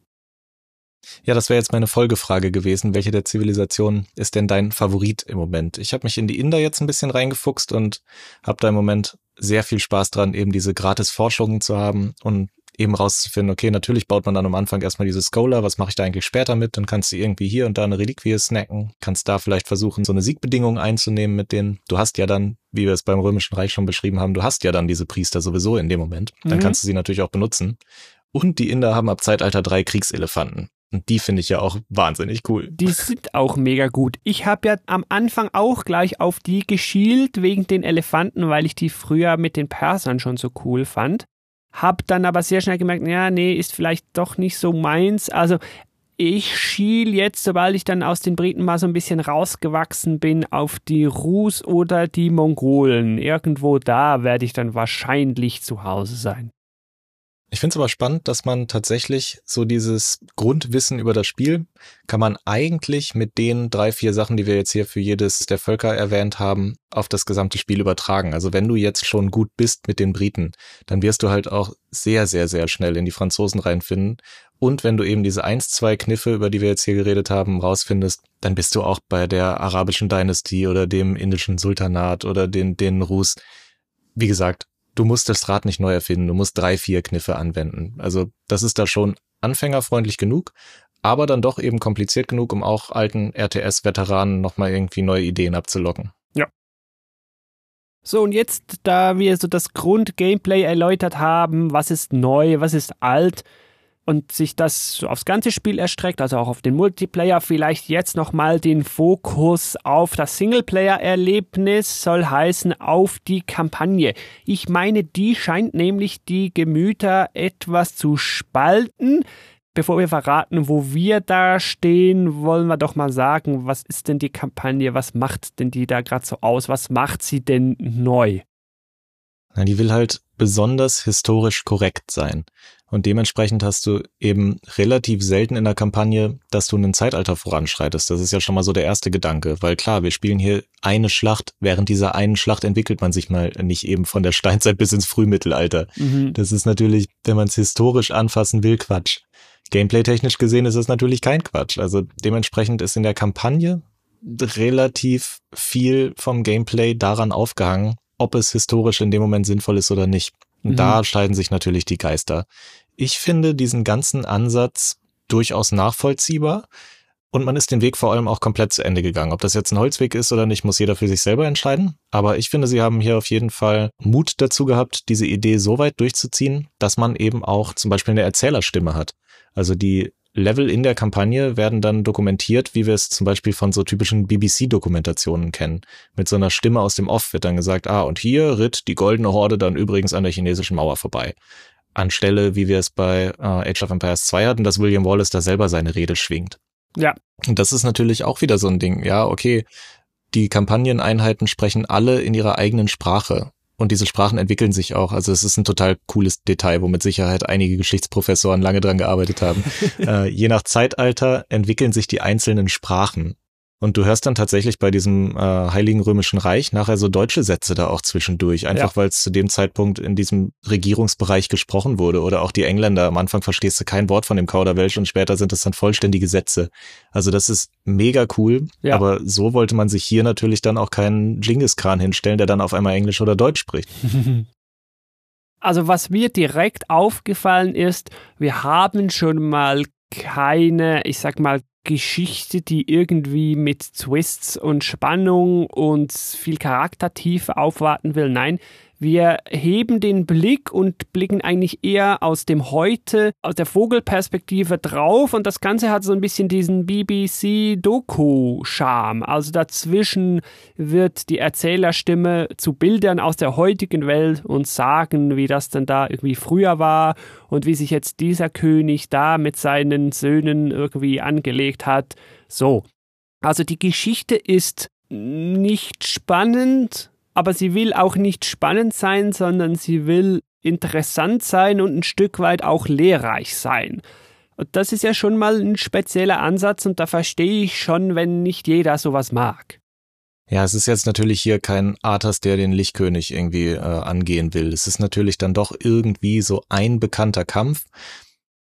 Ja, das wäre jetzt meine Folgefrage gewesen. Welche der Zivilisationen ist denn dein Favorit im Moment? Ich habe mich in die Inder jetzt ein bisschen reingefuchst und habe da im Moment sehr viel Spaß dran, eben diese gratis Forschungen zu haben und eben rauszufinden, okay, natürlich baut man dann am Anfang erstmal diese Scholar, was mache ich da eigentlich später mit? Dann kannst du irgendwie hier und da eine Reliquie snacken, kannst da vielleicht versuchen, so eine Siegbedingung einzunehmen mit denen. Du hast ja dann, wie wir es beim Römischen Reich schon beschrieben haben, du hast ja dann diese Priester sowieso in dem Moment. Dann mhm. kannst du sie natürlich auch benutzen. Und die Inder haben ab Zeitalter drei Kriegselefanten. Und die finde ich ja auch wahnsinnig cool. Die sind auch mega gut. Ich habe ja am Anfang auch gleich auf die geschielt wegen den Elefanten, weil ich die früher mit den Persern schon so cool fand. Hab dann aber sehr schnell gemerkt, ja, nee, ist vielleicht doch nicht so meins. Also ich schiel jetzt, sobald ich dann aus den Briten mal so ein bisschen rausgewachsen bin, auf die Rus oder die Mongolen. Irgendwo da werde ich dann wahrscheinlich zu Hause sein. Ich finde es aber spannend, dass man tatsächlich so dieses Grundwissen über das Spiel kann man eigentlich mit den drei, vier Sachen, die wir jetzt hier für jedes der Völker erwähnt haben, auf das gesamte Spiel übertragen. Also wenn du jetzt schon gut bist mit den Briten, dann wirst du halt auch sehr, sehr, sehr schnell in die Franzosen reinfinden Und wenn du eben diese eins, zwei Kniffe, über die wir jetzt hier geredet haben, rausfindest, dann bist du auch bei der arabischen Dynastie oder dem indischen Sultanat oder den, den Rus. Wie gesagt, du musst das Rad nicht neu erfinden. Du musst drei, vier Kniffe anwenden. Also das ist da schon anfängerfreundlich genug, aber dann doch eben kompliziert genug, um auch alten RTS-Veteranen nochmal irgendwie neue Ideen abzulocken. Ja. So, und jetzt, da wir so das Grund-Gameplay erläutert haben, was ist neu, was ist alt, und sich das aufs ganze Spiel erstreckt, also auch auf den Multiplayer, vielleicht jetzt nochmal den Fokus auf das Singleplayer-Erlebnis, soll heißen auf die Kampagne. Ich meine, die scheint nämlich die Gemüter etwas zu spalten. Bevor wir verraten, wo wir da stehen, wollen wir doch mal sagen, was ist denn die Kampagne, was macht denn die da gerade so aus, was macht sie denn neu? Na, die will halt besonders historisch korrekt sein. Und dementsprechend hast du eben relativ selten in der Kampagne, dass du in ein Zeitalter voranschreitest. Das ist ja schon mal so der erste Gedanke, weil klar, wir spielen hier eine Schlacht. Während dieser einen Schlacht entwickelt man sich mal nicht eben von der Steinzeit bis ins Frühmittelalter. Mhm. Das ist natürlich, wenn man es historisch anfassen will, Quatsch. Gameplay-technisch gesehen ist es natürlich kein Quatsch. Also dementsprechend ist in der Kampagne relativ viel vom Gameplay daran aufgehangen, ob es historisch in dem Moment sinnvoll ist oder nicht. Mhm. Da scheiden sich natürlich die Geister. Ich finde diesen ganzen Ansatz durchaus nachvollziehbar. Und man ist den Weg vor allem auch komplett zu Ende gegangen. Ob das jetzt ein Holzweg ist oder nicht, muss jeder für sich selber entscheiden. Aber ich finde, sie haben hier auf jeden Fall Mut dazu gehabt, diese Idee so weit durchzuziehen, dass man eben auch zum Beispiel eine Erzählerstimme hat. Also die Level in der Kampagne werden dann dokumentiert, wie wir es zum Beispiel von so typischen BBC-Dokumentationen kennen. Mit so einer Stimme aus dem Off wird dann gesagt, ah, und hier ritt die goldene Horde dann übrigens an der chinesischen Mauer vorbei. Anstelle, wie wir es bei äh, Age of Empires 2 hatten, dass William Wallace da selber seine Rede schwingt. Ja. Und das ist natürlich auch wieder so ein Ding. Ja, okay, die Kampagneneinheiten sprechen alle in ihrer eigenen Sprache. Und diese Sprachen entwickeln sich auch. Also es ist ein total cooles Detail, wo mit Sicherheit einige Geschichtsprofessoren lange dran gearbeitet haben. äh, je nach Zeitalter entwickeln sich die einzelnen Sprachen. Und du hörst dann tatsächlich bei diesem äh, Heiligen Römischen Reich nachher so deutsche Sätze da auch zwischendurch, einfach ja. weil es zu dem Zeitpunkt in diesem Regierungsbereich gesprochen wurde. Oder auch die Engländer, am Anfang verstehst du kein Wort von dem Kauderwelsch und später sind es dann vollständige Sätze. Also das ist mega cool, ja. aber so wollte man sich hier natürlich dann auch keinen Genghis Khan hinstellen, der dann auf einmal Englisch oder Deutsch spricht. Also was mir direkt aufgefallen ist, wir haben schon mal keine, ich sag mal, Geschichte, die irgendwie mit Twists und Spannung und viel Charaktertiefe aufwarten will. Nein, wir heben den Blick und blicken eigentlich eher aus dem Heute, aus der Vogelperspektive drauf und das Ganze hat so ein bisschen diesen BBC-Doku-Charme. Also dazwischen wird die Erzählerstimme zu Bildern aus der heutigen Welt und sagen, wie das denn da irgendwie früher war und wie sich jetzt dieser König da mit seinen Söhnen irgendwie angelegt hat. So. Also die Geschichte ist nicht spannend, aber sie will auch nicht spannend sein, sondern sie will interessant sein und ein Stück weit auch lehrreich sein. Und das ist ja schon mal ein spezieller Ansatz und da verstehe ich schon, wenn nicht jeder sowas mag. Ja, es ist jetzt natürlich hier kein Arthas, der den Lichtkönig irgendwie äh, angehen will. Es ist natürlich dann doch irgendwie so ein bekannter Kampf.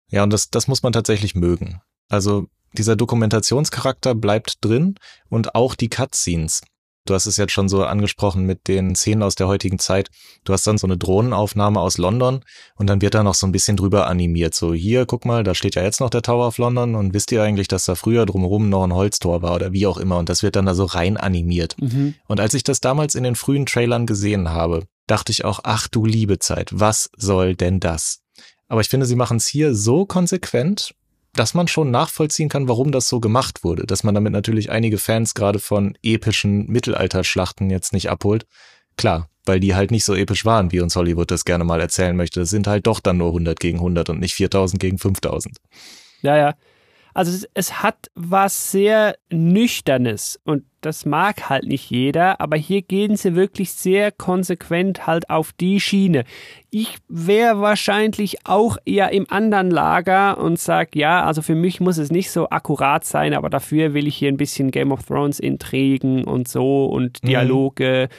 Ja, und das, das muss man tatsächlich mögen. Also dieser Dokumentationscharakter bleibt drin und auch die Cutscenes. Du hast es jetzt schon so angesprochen mit den Szenen aus der heutigen Zeit. Du hast dann so eine Drohnenaufnahme aus London und dann wird da noch so ein bisschen drüber animiert. So, hier, guck mal, da steht ja jetzt noch der Tower of London und wisst ihr eigentlich, dass da früher drumherum noch ein Holztor war oder wie auch immer und das wird dann da so rein animiert. Mhm. Und als ich das damals in den frühen Trailern gesehen habe, dachte ich auch, ach du liebe Zeit, was soll denn das? Aber ich finde, sie machen es hier so konsequent dass man schon nachvollziehen kann, warum das so gemacht wurde. Dass man damit natürlich einige Fans gerade von epischen Mittelalterschlachten jetzt nicht abholt. Klar, weil die halt nicht so episch waren, wie uns Hollywood das gerne mal erzählen möchte. Es sind halt doch dann nur 100 gegen 100 und nicht 4000 gegen 5000. Ja, ja. Also es, es, hat was sehr Nüchternes und das mag halt nicht jeder, aber hier gehen sie wirklich sehr konsequent halt auf die Schiene. Ich wäre wahrscheinlich auch eher im anderen Lager und sag ja, also für mich muss es nicht so akkurat sein, aber dafür will ich hier ein bisschen Game of Thrones Intrigen und so und mhm. Dialoge. Mhm.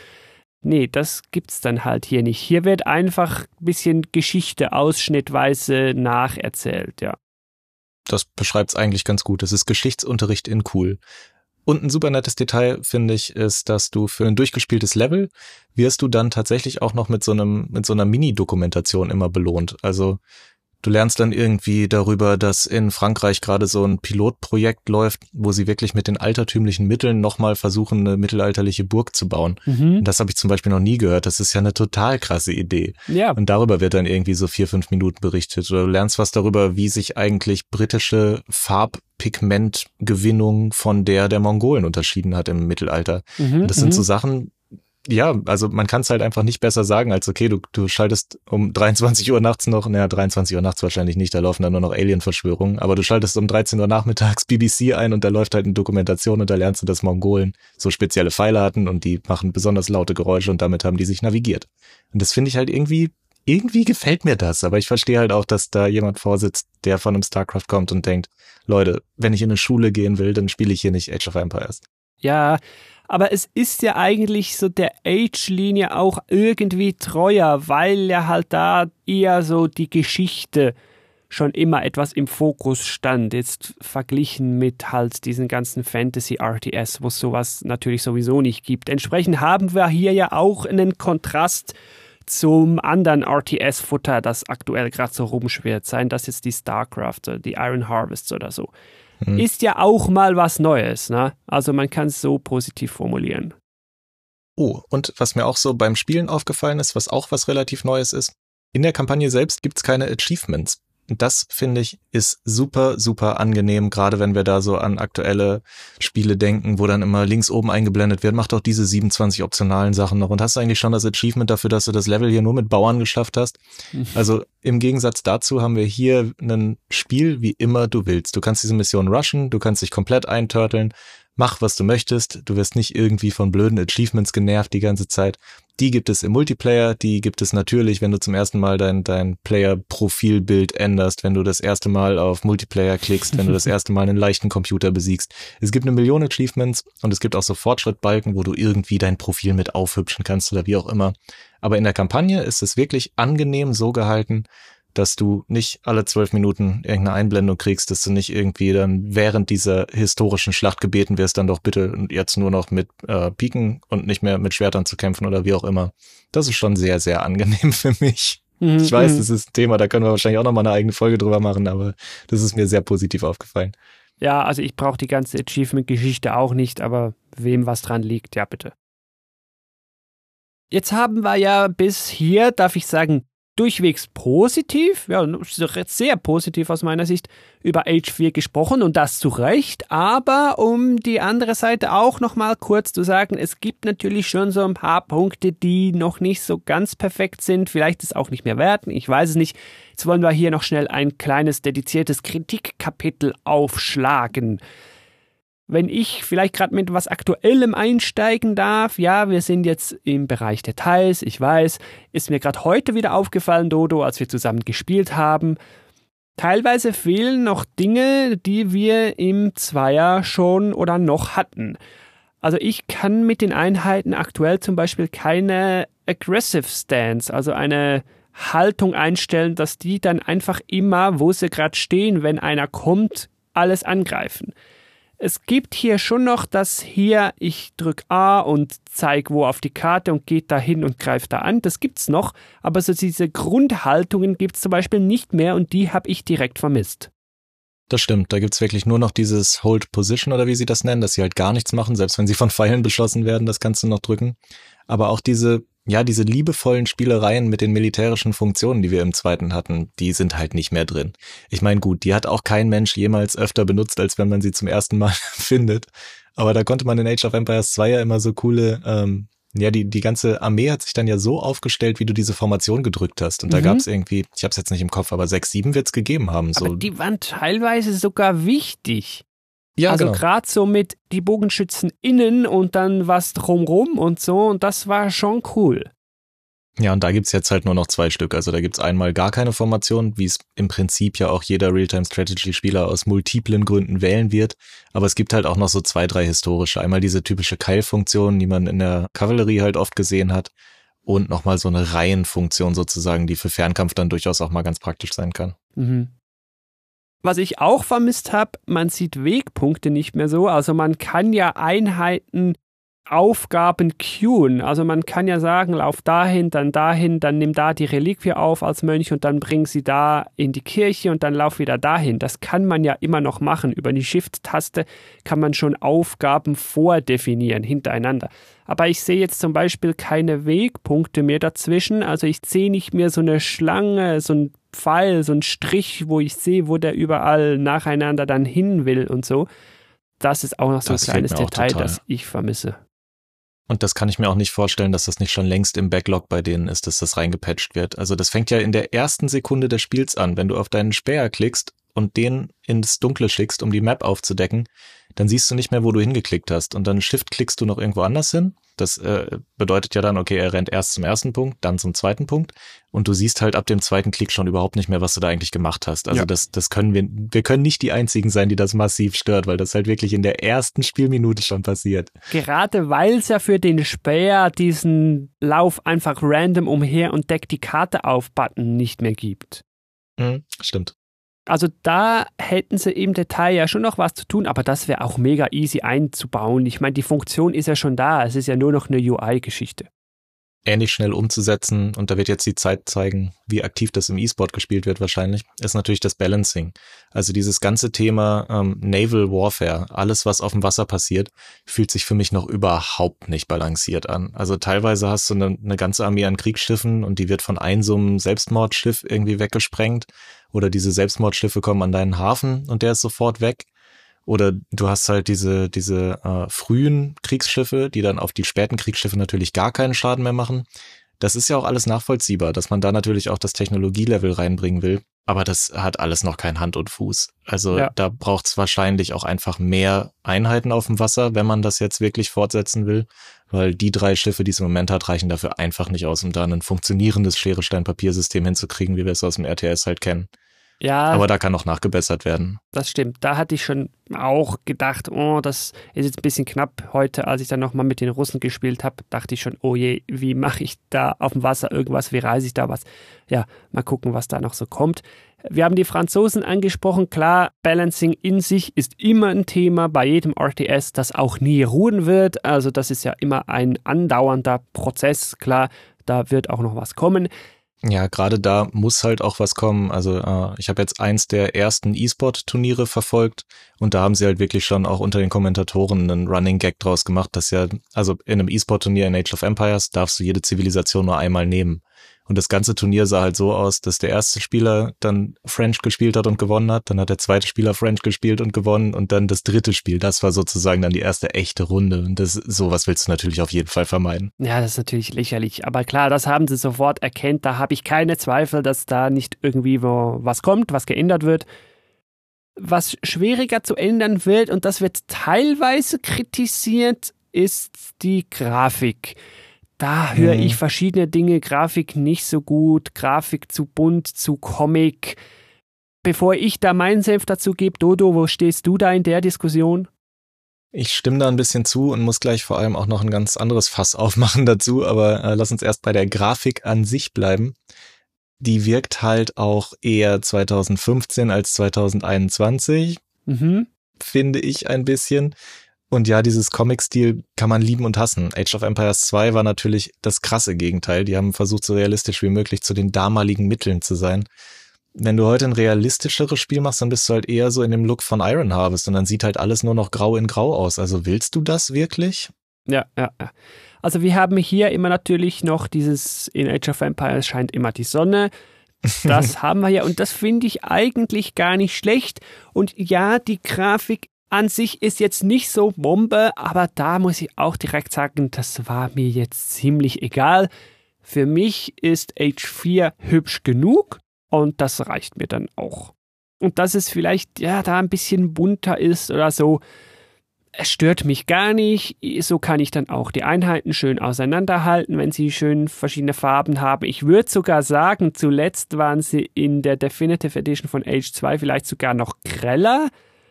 Nee, das gibt's dann halt hier nicht. Hier wird einfach ein bisschen Geschichte ausschnittweise nacherzählt, ja. Das beschreibt es eigentlich ganz gut. Es ist Geschichtsunterricht in cool. Und ein super nettes Detail, finde ich, ist, dass du für ein durchgespieltes Level wirst du dann tatsächlich auch noch mit so einem, mit so einer Mini-Dokumentation immer belohnt. Also Du lernst dann irgendwie darüber, dass in Frankreich gerade so ein Pilotprojekt läuft, wo sie wirklich mit den altertümlichen Mitteln nochmal versuchen, eine mittelalterliche Burg zu bauen. Mhm. Und das habe ich zum Beispiel noch nie gehört. Das ist ja eine total krasse Idee. Ja. Und darüber wird dann irgendwie so vier, fünf Minuten berichtet. Oder du lernst was darüber, wie sich eigentlich britische Farbpigmentgewinnung von der der Mongolen unterschieden hat im Mittelalter. Mhm, das sind so mhm. Sachen, ja, also man kann es halt einfach nicht besser sagen, als okay, du, du schaltest um 23 Uhr nachts noch, naja, 23 Uhr nachts wahrscheinlich nicht, da laufen dann nur noch Alien-Verschwörungen, aber du schaltest um 13 Uhr nachmittags BBC ein und da läuft halt eine Dokumentation und da lernst du, dass Mongolen so spezielle Pfeile hatten und die machen besonders laute Geräusche und damit haben die sich navigiert. Und das finde ich halt irgendwie, irgendwie gefällt mir das, aber ich verstehe halt auch, dass da jemand vorsitzt, der von einem StarCraft kommt und denkt, Leute, wenn ich in eine Schule gehen will, dann spiele ich hier nicht Age of Empires. Ja, aber es ist ja eigentlich so der Age-Linie auch irgendwie treuer, weil ja halt da eher so die Geschichte schon immer etwas im Fokus stand, jetzt verglichen mit halt diesen ganzen Fantasy-RTS, wo es sowas natürlich sowieso nicht gibt. Entsprechend haben wir hier ja auch einen Kontrast zum anderen RTS-Futter, das aktuell gerade so rumschwirrt, seien das jetzt die StarCraft oder die Iron Harvests oder so mhm. ist ja auch mal was Neues. Ne? Also man kann es so positiv formulieren. Oh, und was mir auch so beim Spielen aufgefallen ist, was auch was relativ Neues ist, in der Kampagne selbst gibt es keine Achievements. Das finde ich ist super, super angenehm, gerade wenn wir da so an aktuelle Spiele denken, wo dann immer links oben eingeblendet wird, mach doch diese 27 optionalen Sachen noch und hast du eigentlich schon das Achievement dafür, dass du das Level hier nur mit Bauern geschafft hast. Also im Gegensatz dazu haben wir hier ein Spiel, wie immer du willst. Du kannst diese Mission rushen, du kannst dich komplett einturteln, mach, was du möchtest. Du wirst nicht irgendwie von blöden Achievements genervt die ganze Zeit. Die gibt es im Multiplayer, die gibt es natürlich, wenn du zum ersten Mal dein, dein Player-Profilbild änderst, wenn du das erste Mal auf Multiplayer klickst, wenn du das erste Mal einen leichten Computer besiegst. Es gibt eine Million Achievements und es gibt auch so Fortschrittbalken, wo du irgendwie dein Profil mit aufhübschen kannst oder wie auch immer. Aber in der Kampagne ist es wirklich angenehm so gehalten, dass du nicht alle zwölf Minuten irgendeine Einblendung kriegst, dass du nicht irgendwie dann während dieser historischen Schlacht gebeten wirst, dann doch bitte jetzt nur noch mit äh, Piken und nicht mehr mit Schwertern zu kämpfen oder wie auch immer. Das ist schon sehr, sehr angenehm für mich. Mhm. Ich weiß, mhm. das ist ein Thema, da können wir wahrscheinlich auch noch mal eine eigene Folge drüber machen, aber das ist mir sehr positiv aufgefallen. Ja, also ich brauche die ganze Achievement-Geschichte auch nicht, aber wem was dran liegt, ja bitte. Jetzt haben wir ja bis hier, darf ich sagen, durchwegs positiv, ja, sehr positiv aus meiner Sicht, über Age 4 gesprochen und das zu Recht, aber um die andere Seite auch nochmal kurz zu sagen, es gibt natürlich schon so ein paar Punkte, die noch nicht so ganz perfekt sind, vielleicht ist auch nicht mehr wert, ich weiß es nicht. Jetzt wollen wir hier noch schnell ein kleines dediziertes Kritikkapitel aufschlagen wenn ich vielleicht gerade mit was Aktuellem einsteigen darf, ja, wir sind jetzt im Bereich Details, ich weiß, ist mir gerade heute wieder aufgefallen, Dodo, als wir zusammen gespielt haben. Teilweise fehlen noch Dinge, die wir im Zweier schon oder noch hatten. Also ich kann mit den Einheiten aktuell zum Beispiel keine Aggressive Stance, also eine Haltung einstellen, dass die dann einfach immer, wo sie gerade stehen, wenn einer kommt, alles angreifen. Es gibt hier schon noch das hier, ich drücke A und zeige wo auf die Karte und geht da hin und greift da an. Das gibt's noch, aber so diese Grundhaltungen gibt's zum Beispiel nicht mehr und die habe ich direkt vermisst. Das stimmt, da gibt's wirklich nur noch dieses Hold Position oder wie sie das nennen, dass sie halt gar nichts machen, selbst wenn sie von Pfeilen beschossen werden, das kannst du noch drücken. Aber auch diese ja, diese liebevollen Spielereien mit den militärischen Funktionen, die wir im zweiten hatten, die sind halt nicht mehr drin. Ich meine, gut, die hat auch kein Mensch jemals öfter benutzt, als wenn man sie zum ersten Mal findet. Aber da konnte man in Age of Empires 2 ja immer so coole, ähm, ja, die, die ganze Armee hat sich dann ja so aufgestellt, wie du diese Formation gedrückt hast. Und da mhm. gab es irgendwie, ich habe es jetzt nicht im Kopf, aber sechs, sieben wird's gegeben haben. So. Aber die waren teilweise sogar wichtig. Ja, also genau. gerade so mit die Bogenschützen innen und dann was drumrum und so und das war schon cool. Ja, und da gibt's jetzt halt nur noch zwei Stück. Also da gibt's einmal gar keine Formation, wie es im Prinzip ja auch jeder Realtime-Strategy-Spieler aus multiplen Gründen wählen wird. Aber es gibt halt auch noch so zwei, drei historische. Einmal diese typische Keilfunktion, die man in der Kavallerie halt oft gesehen hat. Und nochmal so eine Reihenfunktion sozusagen, die für Fernkampf dann durchaus auch mal ganz praktisch sein kann. Mhm. Was ich auch vermisst habe, man sieht Wegpunkte nicht mehr so. Also man kann ja Einheiten Aufgaben queuen. Also man kann ja sagen, lauf dahin, dann dahin, dann nimm da die Reliquie auf als Mönch und dann bring sie da in die Kirche und dann lauf wieder dahin. Das kann man ja immer noch machen. Über die Shift-Taste kann man schon Aufgaben vordefinieren hintereinander. Aber ich sehe jetzt zum Beispiel keine Wegpunkte mehr dazwischen. Also ich sehe nicht mehr so eine Schlange, so ein Pfeil, so ein Strich, wo ich sehe, wo der überall nacheinander dann hin will und so. Das ist auch noch so das ein kleines Detail, das ich vermisse. Und das kann ich mir auch nicht vorstellen, dass das nicht schon längst im Backlog bei denen ist, dass das reingepatcht wird. Also das fängt ja in der ersten Sekunde des Spiels an. Wenn du auf deinen Späher klickst und den ins Dunkle schickst, um die Map aufzudecken, dann siehst du nicht mehr, wo du hingeklickt hast. Und dann Shift klickst du noch irgendwo anders hin. Das äh, bedeutet ja dann, okay, er rennt erst zum ersten Punkt, dann zum zweiten Punkt. Und du siehst halt ab dem zweiten Klick schon überhaupt nicht mehr, was du da eigentlich gemacht hast. Also ja. das, das können wir, wir können nicht die einzigen sein, die das massiv stört, weil das halt wirklich in der ersten Spielminute schon passiert. Gerade weil es ja für den Späher diesen Lauf einfach random umher und deck die Karte auf Button nicht mehr gibt. Mhm, stimmt. Also da hätten sie im Detail ja schon noch was zu tun, aber das wäre auch mega easy einzubauen. Ich meine, die Funktion ist ja schon da, es ist ja nur noch eine UI-Geschichte. Ähnlich schnell umzusetzen, und da wird jetzt die Zeit zeigen, wie aktiv das im E-Sport gespielt wird wahrscheinlich, ist natürlich das Balancing. Also dieses ganze Thema ähm, Naval Warfare, alles was auf dem Wasser passiert, fühlt sich für mich noch überhaupt nicht balanciert an. Also teilweise hast du eine, eine ganze Armee an Kriegsschiffen und die wird von einem so einem Selbstmordschiff irgendwie weggesprengt oder diese Selbstmordschiffe kommen an deinen Hafen und der ist sofort weg. Oder du hast halt diese, diese äh, frühen Kriegsschiffe, die dann auf die späten Kriegsschiffe natürlich gar keinen Schaden mehr machen. Das ist ja auch alles nachvollziehbar, dass man da natürlich auch das Technologielevel reinbringen will. Aber das hat alles noch kein Hand und Fuß. Also ja. da braucht es wahrscheinlich auch einfach mehr Einheiten auf dem Wasser, wenn man das jetzt wirklich fortsetzen will. Weil die drei Schiffe, die es im Moment hat, reichen dafür einfach nicht aus, um da ein funktionierendes Schere-Stein-Papier-System hinzukriegen, wie wir es aus dem RTS halt kennen. Ja. Aber da kann noch nachgebessert werden. Das stimmt. Da hatte ich schon auch gedacht, oh, das ist jetzt ein bisschen knapp. Heute, als ich dann nochmal mit den Russen gespielt habe, dachte ich schon, oh je, wie mache ich da auf dem Wasser irgendwas? Wie reise ich da was? Ja, mal gucken, was da noch so kommt. Wir haben die Franzosen angesprochen. Klar, Balancing in sich ist immer ein Thema bei jedem RTS, das auch nie ruhen wird. Also das ist ja immer ein andauernder Prozess. Klar, da wird auch noch was kommen. Ja, gerade da muss halt auch was kommen. Also äh, ich habe jetzt eins der ersten E-Sport-Turniere verfolgt und da haben sie halt wirklich schon auch unter den Kommentatoren einen Running Gag draus gemacht, dass ja, also in einem E-Sport-Turnier in Age of Empires darfst du jede Zivilisation nur einmal nehmen. Und das ganze Turnier sah halt so aus, dass der erste Spieler dann French gespielt hat und gewonnen hat, dann hat der zweite Spieler French gespielt und gewonnen und dann das dritte Spiel, das war sozusagen dann die erste echte Runde. Und das, sowas willst du natürlich auf jeden Fall vermeiden. Ja, das ist natürlich lächerlich. Aber klar, das haben sie sofort erkennt. Da habe ich keine Zweifel, dass da nicht irgendwie wo was kommt, was geändert wird. Was schwieriger zu ändern wird, und das wird teilweise kritisiert, ist die Grafik. Da höre mhm. ich verschiedene Dinge, Grafik nicht so gut, Grafik zu bunt, zu Comic. Bevor ich da meinen Senf dazu gebe, Dodo, wo stehst du da in der Diskussion? Ich stimme da ein bisschen zu und muss gleich vor allem auch noch ein ganz anderes Fass aufmachen dazu, aber äh, lass uns erst bei der Grafik an sich bleiben. Die wirkt halt auch eher 2015 als 2021, mhm. finde ich ein bisschen. Und ja, dieses Comic-Stil kann man lieben und hassen. Age of Empires 2 war natürlich das krasse Gegenteil. Die haben versucht, so realistisch wie möglich zu den damaligen Mitteln zu sein. Wenn du heute ein realistischeres Spiel machst, dann bist du halt eher so in dem Look von Iron Harvest und dann sieht halt alles nur noch grau in grau aus. Also willst du das wirklich? Ja, ja, ja. Also wir haben hier immer natürlich noch dieses, in Age of Empires scheint immer die Sonne. Das haben wir ja und das finde ich eigentlich gar nicht schlecht. Und ja, die Grafik an sich ist jetzt nicht so Bombe, aber da muss ich auch direkt sagen, das war mir jetzt ziemlich egal. Für mich ist Age 4 hübsch genug und das reicht mir dann auch. Und dass es vielleicht ja da ein bisschen bunter ist oder so, es stört mich gar nicht. So kann ich dann auch die Einheiten schön auseinanderhalten, wenn sie schön verschiedene Farben haben. Ich würde sogar sagen, zuletzt waren sie in der Definitive Edition von Age 2 vielleicht sogar noch greller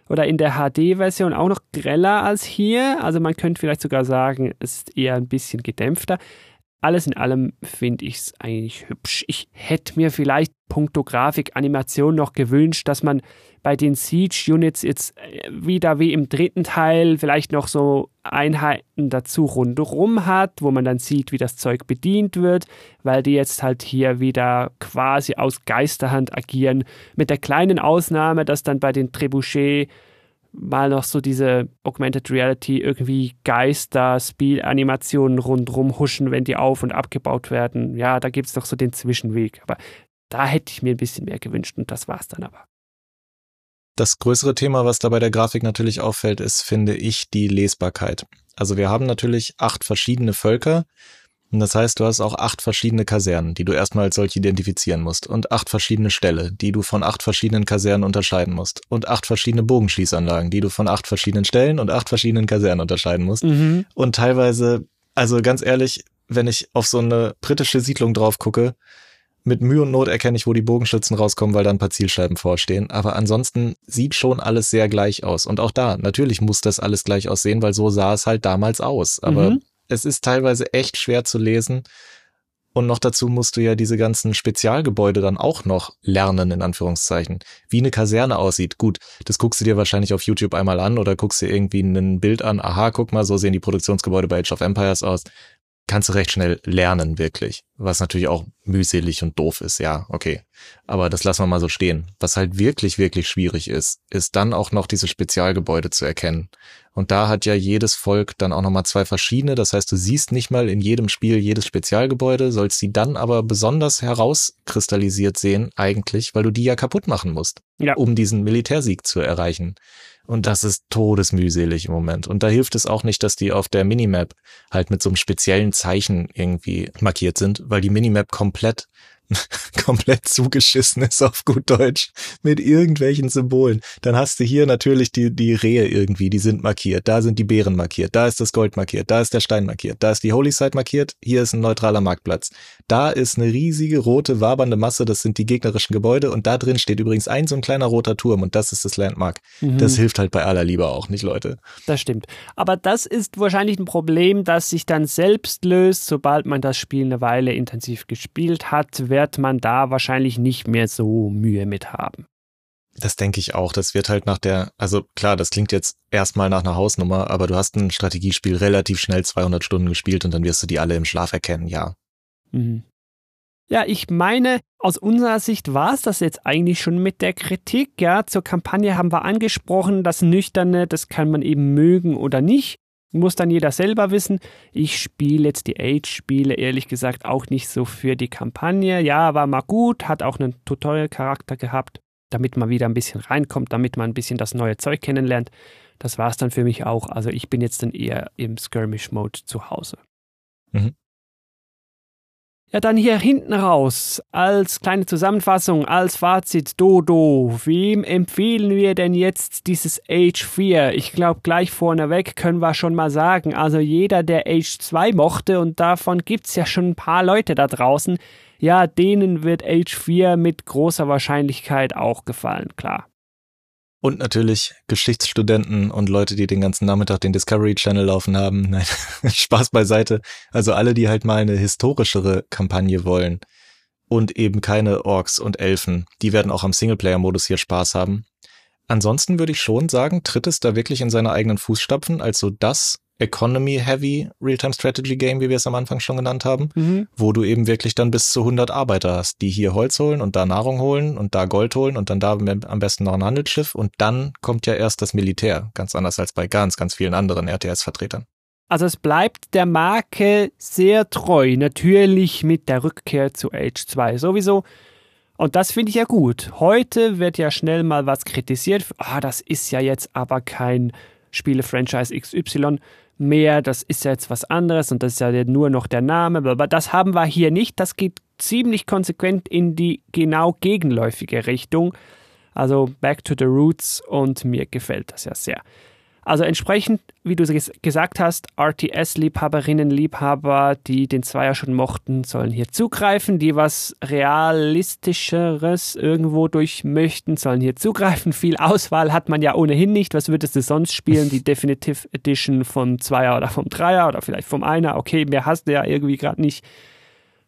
oder in der HD-Version auch noch greller als hier. Also man könnte vielleicht sogar sagen, es ist eher ein bisschen gedämpfter. Alles in allem finde ich es eigentlich hübsch. Ich hätte mir vielleicht puncto Grafik, Animation noch gewünscht, dass man bei den Siege-Units jetzt äh, wieder wie im dritten Teil vielleicht noch so Einheiten dazu rundherum hat, wo man dann sieht, wie das Zeug bedient wird, weil die jetzt halt hier wieder quasi aus Geisterhand agieren. Mit der kleinen Ausnahme, dass dann bei den Trebuchet mal noch so diese Augmented Reality irgendwie Geister, Spielanimationen rundrum huschen, wenn die auf- und abgebaut werden. Ja, da gibt es doch so den Zwischenweg. Aber da hätte ich mir ein bisschen mehr gewünscht und das war es dann aber. Das größere Thema, was da bei der Grafik natürlich auffällt, ist, finde ich, die Lesbarkeit. Also wir haben natürlich acht verschiedene Völker. Und das heißt, du hast auch acht verschiedene Kasernen, die du erstmal als solche identifizieren musst. Und acht verschiedene Ställe, die du von acht verschiedenen Kasernen unterscheiden musst. Und acht verschiedene Bogenschießanlagen, die du von acht verschiedenen Stellen und acht verschiedenen Kasernen unterscheiden musst. Mhm. Und teilweise, also ganz ehrlich, wenn ich auf so eine britische Siedlung drauf gucke, mit Mühe und Not erkenne ich, wo die Bogenschützen rauskommen, weil da ein paar Zielscheiben vorstehen. Aber ansonsten sieht schon alles sehr gleich aus. Und auch da, natürlich muss das alles gleich aussehen, weil so sah es halt damals aus. Aber Mhm. Es ist teilweise echt schwer zu lesen. Und noch dazu musst du ja diese ganzen Spezialgebäude dann auch noch lernen, in Anführungszeichen. Wie eine Kaserne aussieht. Gut, das guckst du dir wahrscheinlich auf YouTube einmal an oder guckst dir irgendwie ein Bild an. Aha, guck mal, so sehen die Produktionsgebäude bei Age of Empires aus kannst du recht schnell lernen, wirklich. Was natürlich auch mühselig und doof ist, ja, okay. Aber das lassen wir mal so stehen. Was halt wirklich, wirklich schwierig ist, ist dann auch noch diese Spezialgebäude zu erkennen. Und da hat ja jedes Volk dann auch nochmal zwei verschiedene. Das heißt, du siehst nicht mal in jedem Spiel jedes Spezialgebäude, sollst die dann aber besonders herauskristallisiert sehen, eigentlich, weil du die ja kaputt machen musst, Ja. um diesen Militärsieg zu erreichen. Und das ist todesmühselig im Moment. Und da hilft es auch nicht, dass die auf der Minimap halt mit so einem speziellen Zeichen irgendwie markiert sind, weil die Minimap komplett komplett zugeschissen ist auf gut Deutsch mit irgendwelchen Symbolen. Dann hast du hier natürlich die, die Rehe irgendwie, die sind markiert. Da sind die Beeren markiert. Da ist das Gold markiert. Da ist der Stein markiert. Da ist die Holy Site markiert. Hier ist ein neutraler Marktplatz. Da ist eine riesige rote wabernde Masse. Das sind die gegnerischen Gebäude. Und da drin steht übrigens ein so ein kleiner roter Turm. Und das ist das Landmark. Mhm. Das hilft halt bei aller Liebe auch nicht, Leute. Das stimmt. Aber das ist wahrscheinlich ein Problem, das sich dann selbst löst, sobald man das Spiel eine Weile intensiv gespielt hat, wird man da wahrscheinlich nicht mehr so Mühe mit haben. Das denke ich auch. Das wird halt nach der, also klar, das klingt jetzt erstmal nach einer Hausnummer, aber du hast ein Strategiespiel relativ schnell 200 Stunden gespielt und dann wirst du die alle im Schlaf erkennen, ja. Mhm. Ja, ich meine, aus unserer Sicht war es das jetzt eigentlich schon mit der Kritik. Ja, zur Kampagne haben wir angesprochen, das Nüchterne, das kann man eben mögen oder nicht. Muss dann jeder selber wissen. Ich spiele jetzt die Age-Spiele ehrlich gesagt auch nicht so für die Kampagne. Ja, war mal gut, hat auch einen Tutorial-Charakter gehabt, damit man wieder ein bisschen reinkommt, damit man ein bisschen das neue Zeug kennenlernt. Das war es dann für mich auch. Also ich bin jetzt dann eher im Skirmish-Mode zu Hause. Mhm. Ja, dann hier hinten raus, als kleine Zusammenfassung, als Fazit, Dodo, wem empfehlen wir denn jetzt dieses Age 4? Ich glaube, gleich vorneweg können wir schon mal sagen, also jeder, der Age 2 mochte, und davon gibt's ja schon ein paar Leute da draußen, ja, denen wird Age 4 mit großer Wahrscheinlichkeit auch gefallen, klar. Und natürlich Geschichtsstudenten und Leute, die den ganzen Nachmittag den Discovery Channel laufen haben. Nein, Spaß beiseite. Also alle, die halt mal eine historischere Kampagne wollen und eben keine Orks und Elfen, die werden auch am Singleplayer-Modus hier Spaß haben. Ansonsten würde ich schon sagen, tritt es da wirklich in seine eigenen Fußstapfen, also das Economy-Heavy Real-Time-Strategy-Game, wie wir es am Anfang schon genannt haben, Mhm. wo du eben wirklich dann bis zu 100 Arbeiter hast, die hier Holz holen und da Nahrung holen und da Gold holen und dann da am besten noch ein Handelsschiff und dann kommt ja erst das Militär, ganz anders als bei ganz, ganz vielen anderen RTS-Vertretern. Also es bleibt der Marke sehr treu, natürlich mit der Rückkehr zu Age 2 sowieso. Und das finde ich ja gut. Heute wird ja schnell mal was kritisiert. Ah, das ist ja jetzt aber kein Spiele-Franchise XY mehr, das ist ja jetzt was anderes und das ist ja nur noch der Name, aber das haben wir hier nicht. Das geht ziemlich konsequent in die genau gegenläufige Richtung. Also back to the roots und mir gefällt das ja sehr. Also entsprechend, wie du gesagt hast, RTS-Liebhaberinnen, Liebhaber, die den Zweier schon mochten, sollen hier zugreifen. Die was Realistischeres irgendwo durch möchten, sollen hier zugreifen. Viel Auswahl hat man ja ohnehin nicht. Was würdest du sonst spielen? Die Definitive Edition vom Zweier oder vom Dreier oder vielleicht vom Einer. Okay, mehr hast du ja irgendwie gerade nicht.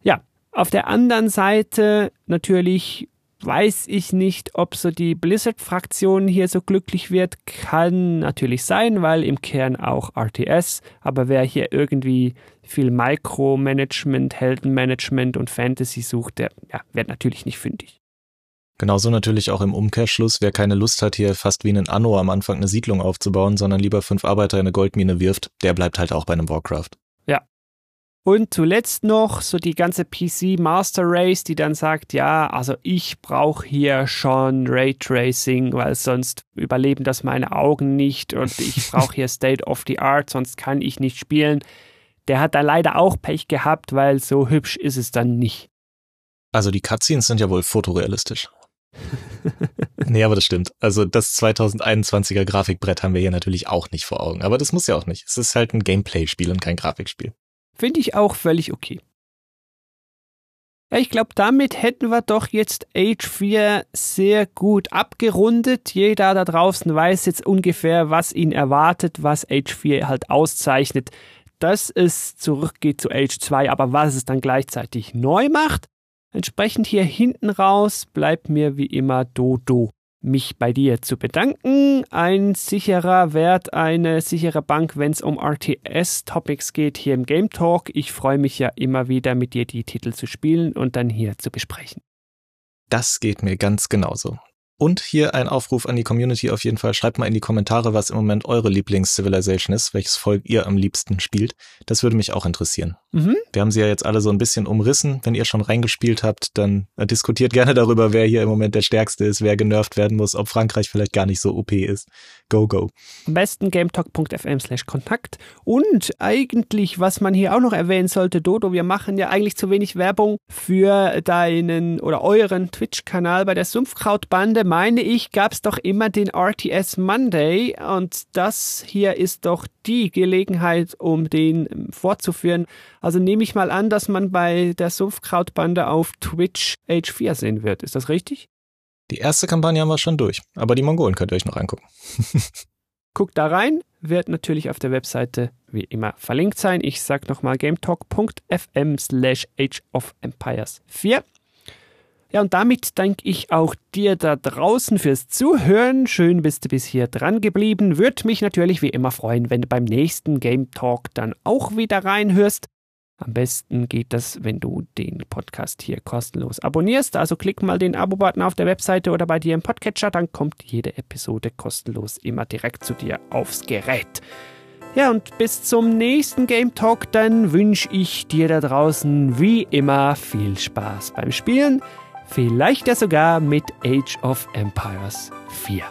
Ja, auf der anderen Seite natürlich weiß ich nicht, ob so die Blizzard-Fraktion hier so glücklich wird. Kann natürlich sein, weil im Kern auch RTS. Aber wer hier irgendwie viel Micromanagement, Heldenmanagement und Fantasy sucht, der ja, wird natürlich nicht fündig. Genauso natürlich auch im Umkehrschluss, wer keine Lust hat, hier fast wie ein Anno am Anfang eine Siedlung aufzubauen, sondern lieber fünf Arbeiter in eine Goldmine wirft, der bleibt halt auch bei einem Warcraft. Und zuletzt noch so die ganze PC Master Race, die dann sagt, ja, also ich brauche hier schon Raytracing, weil sonst überleben das meine Augen nicht und ich brauche hier State of the Art, sonst kann ich nicht spielen. Der hat da leider auch Pech gehabt, weil so hübsch ist es dann nicht. Also die Cutscenes sind ja wohl fotorealistisch. nee, aber das stimmt. Also das 2021er Grafikbrett haben wir hier natürlich auch nicht vor Augen. Aber das muss ja auch nicht. Es ist halt ein Gameplay-Spiel und kein Grafikspiel. Finde ich auch völlig okay. Ja, ich glaube, damit hätten wir doch jetzt Age 4 sehr gut abgerundet. Jeder da draußen weiß jetzt ungefähr, was ihn erwartet, was Age 4 halt auszeichnet, dass es zurückgeht zu Age 2, aber was es dann gleichzeitig neu macht. Entsprechend hier hinten raus bleibt mir wie immer Dodo mich bei dir zu bedanken. Ein sicherer Wert, eine sichere Bank, wenn es um RTS-Topics geht hier im Game Talk. Ich freue mich ja immer wieder, mit dir die Titel zu spielen und dann hier zu besprechen. Das geht mir ganz genauso. Und hier ein Aufruf an die Community auf jeden Fall. Schreibt mal in die Kommentare, was im Moment eure Lieblings-Civilization ist, welches Volk ihr am liebsten spielt. Das würde mich auch interessieren. Mhm. Wir haben sie ja jetzt alle so ein bisschen umrissen. Wenn ihr schon reingespielt habt, dann äh, diskutiert gerne darüber, wer hier im Moment der Stärkste ist, wer genervt werden muss, ob Frankreich vielleicht gar nicht so OP ist. Go, go. Am besten gametalk.fm slash Kontakt. Und eigentlich, was man hier auch noch erwähnen sollte, Dodo, wir machen ja eigentlich zu wenig Werbung für deinen oder euren Twitch-Kanal bei der Sumpfkrautbande meine ich, gab es doch immer den RTS Monday und das hier ist doch die Gelegenheit, um den ähm, fortzuführen. Also nehme ich mal an, dass man bei der Sumpfkrautbande auf Twitch Age 4 sehen wird. Ist das richtig? Die erste Kampagne haben wir schon durch, aber die Mongolen könnt ihr euch noch angucken. Guckt da rein, wird natürlich auf der Webseite wie immer verlinkt sein. Ich sag nochmal gametalk.fm slash Age of Empires 4. Ja, und damit danke ich auch dir da draußen fürs Zuhören. Schön bist du bis hier dran geblieben. Würde mich natürlich wie immer freuen, wenn du beim nächsten Game Talk dann auch wieder reinhörst. Am besten geht das, wenn du den Podcast hier kostenlos abonnierst. Also klick mal den Abo-Button auf der Webseite oder bei dir im Podcatcher, dann kommt jede Episode kostenlos immer direkt zu dir aufs Gerät. Ja, und bis zum nächsten Game Talk, dann wünsche ich dir da draußen wie immer viel Spaß beim Spielen. Vielleicht ja sogar mit Age of Empires 4.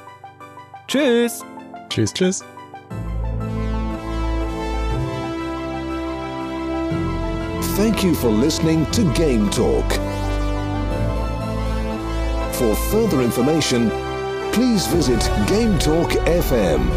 Tschüss. Tschüss, tschüss. Thank you for listening to Game Talk. For further information, please visit Game Talk FM.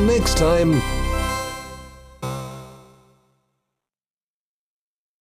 Next time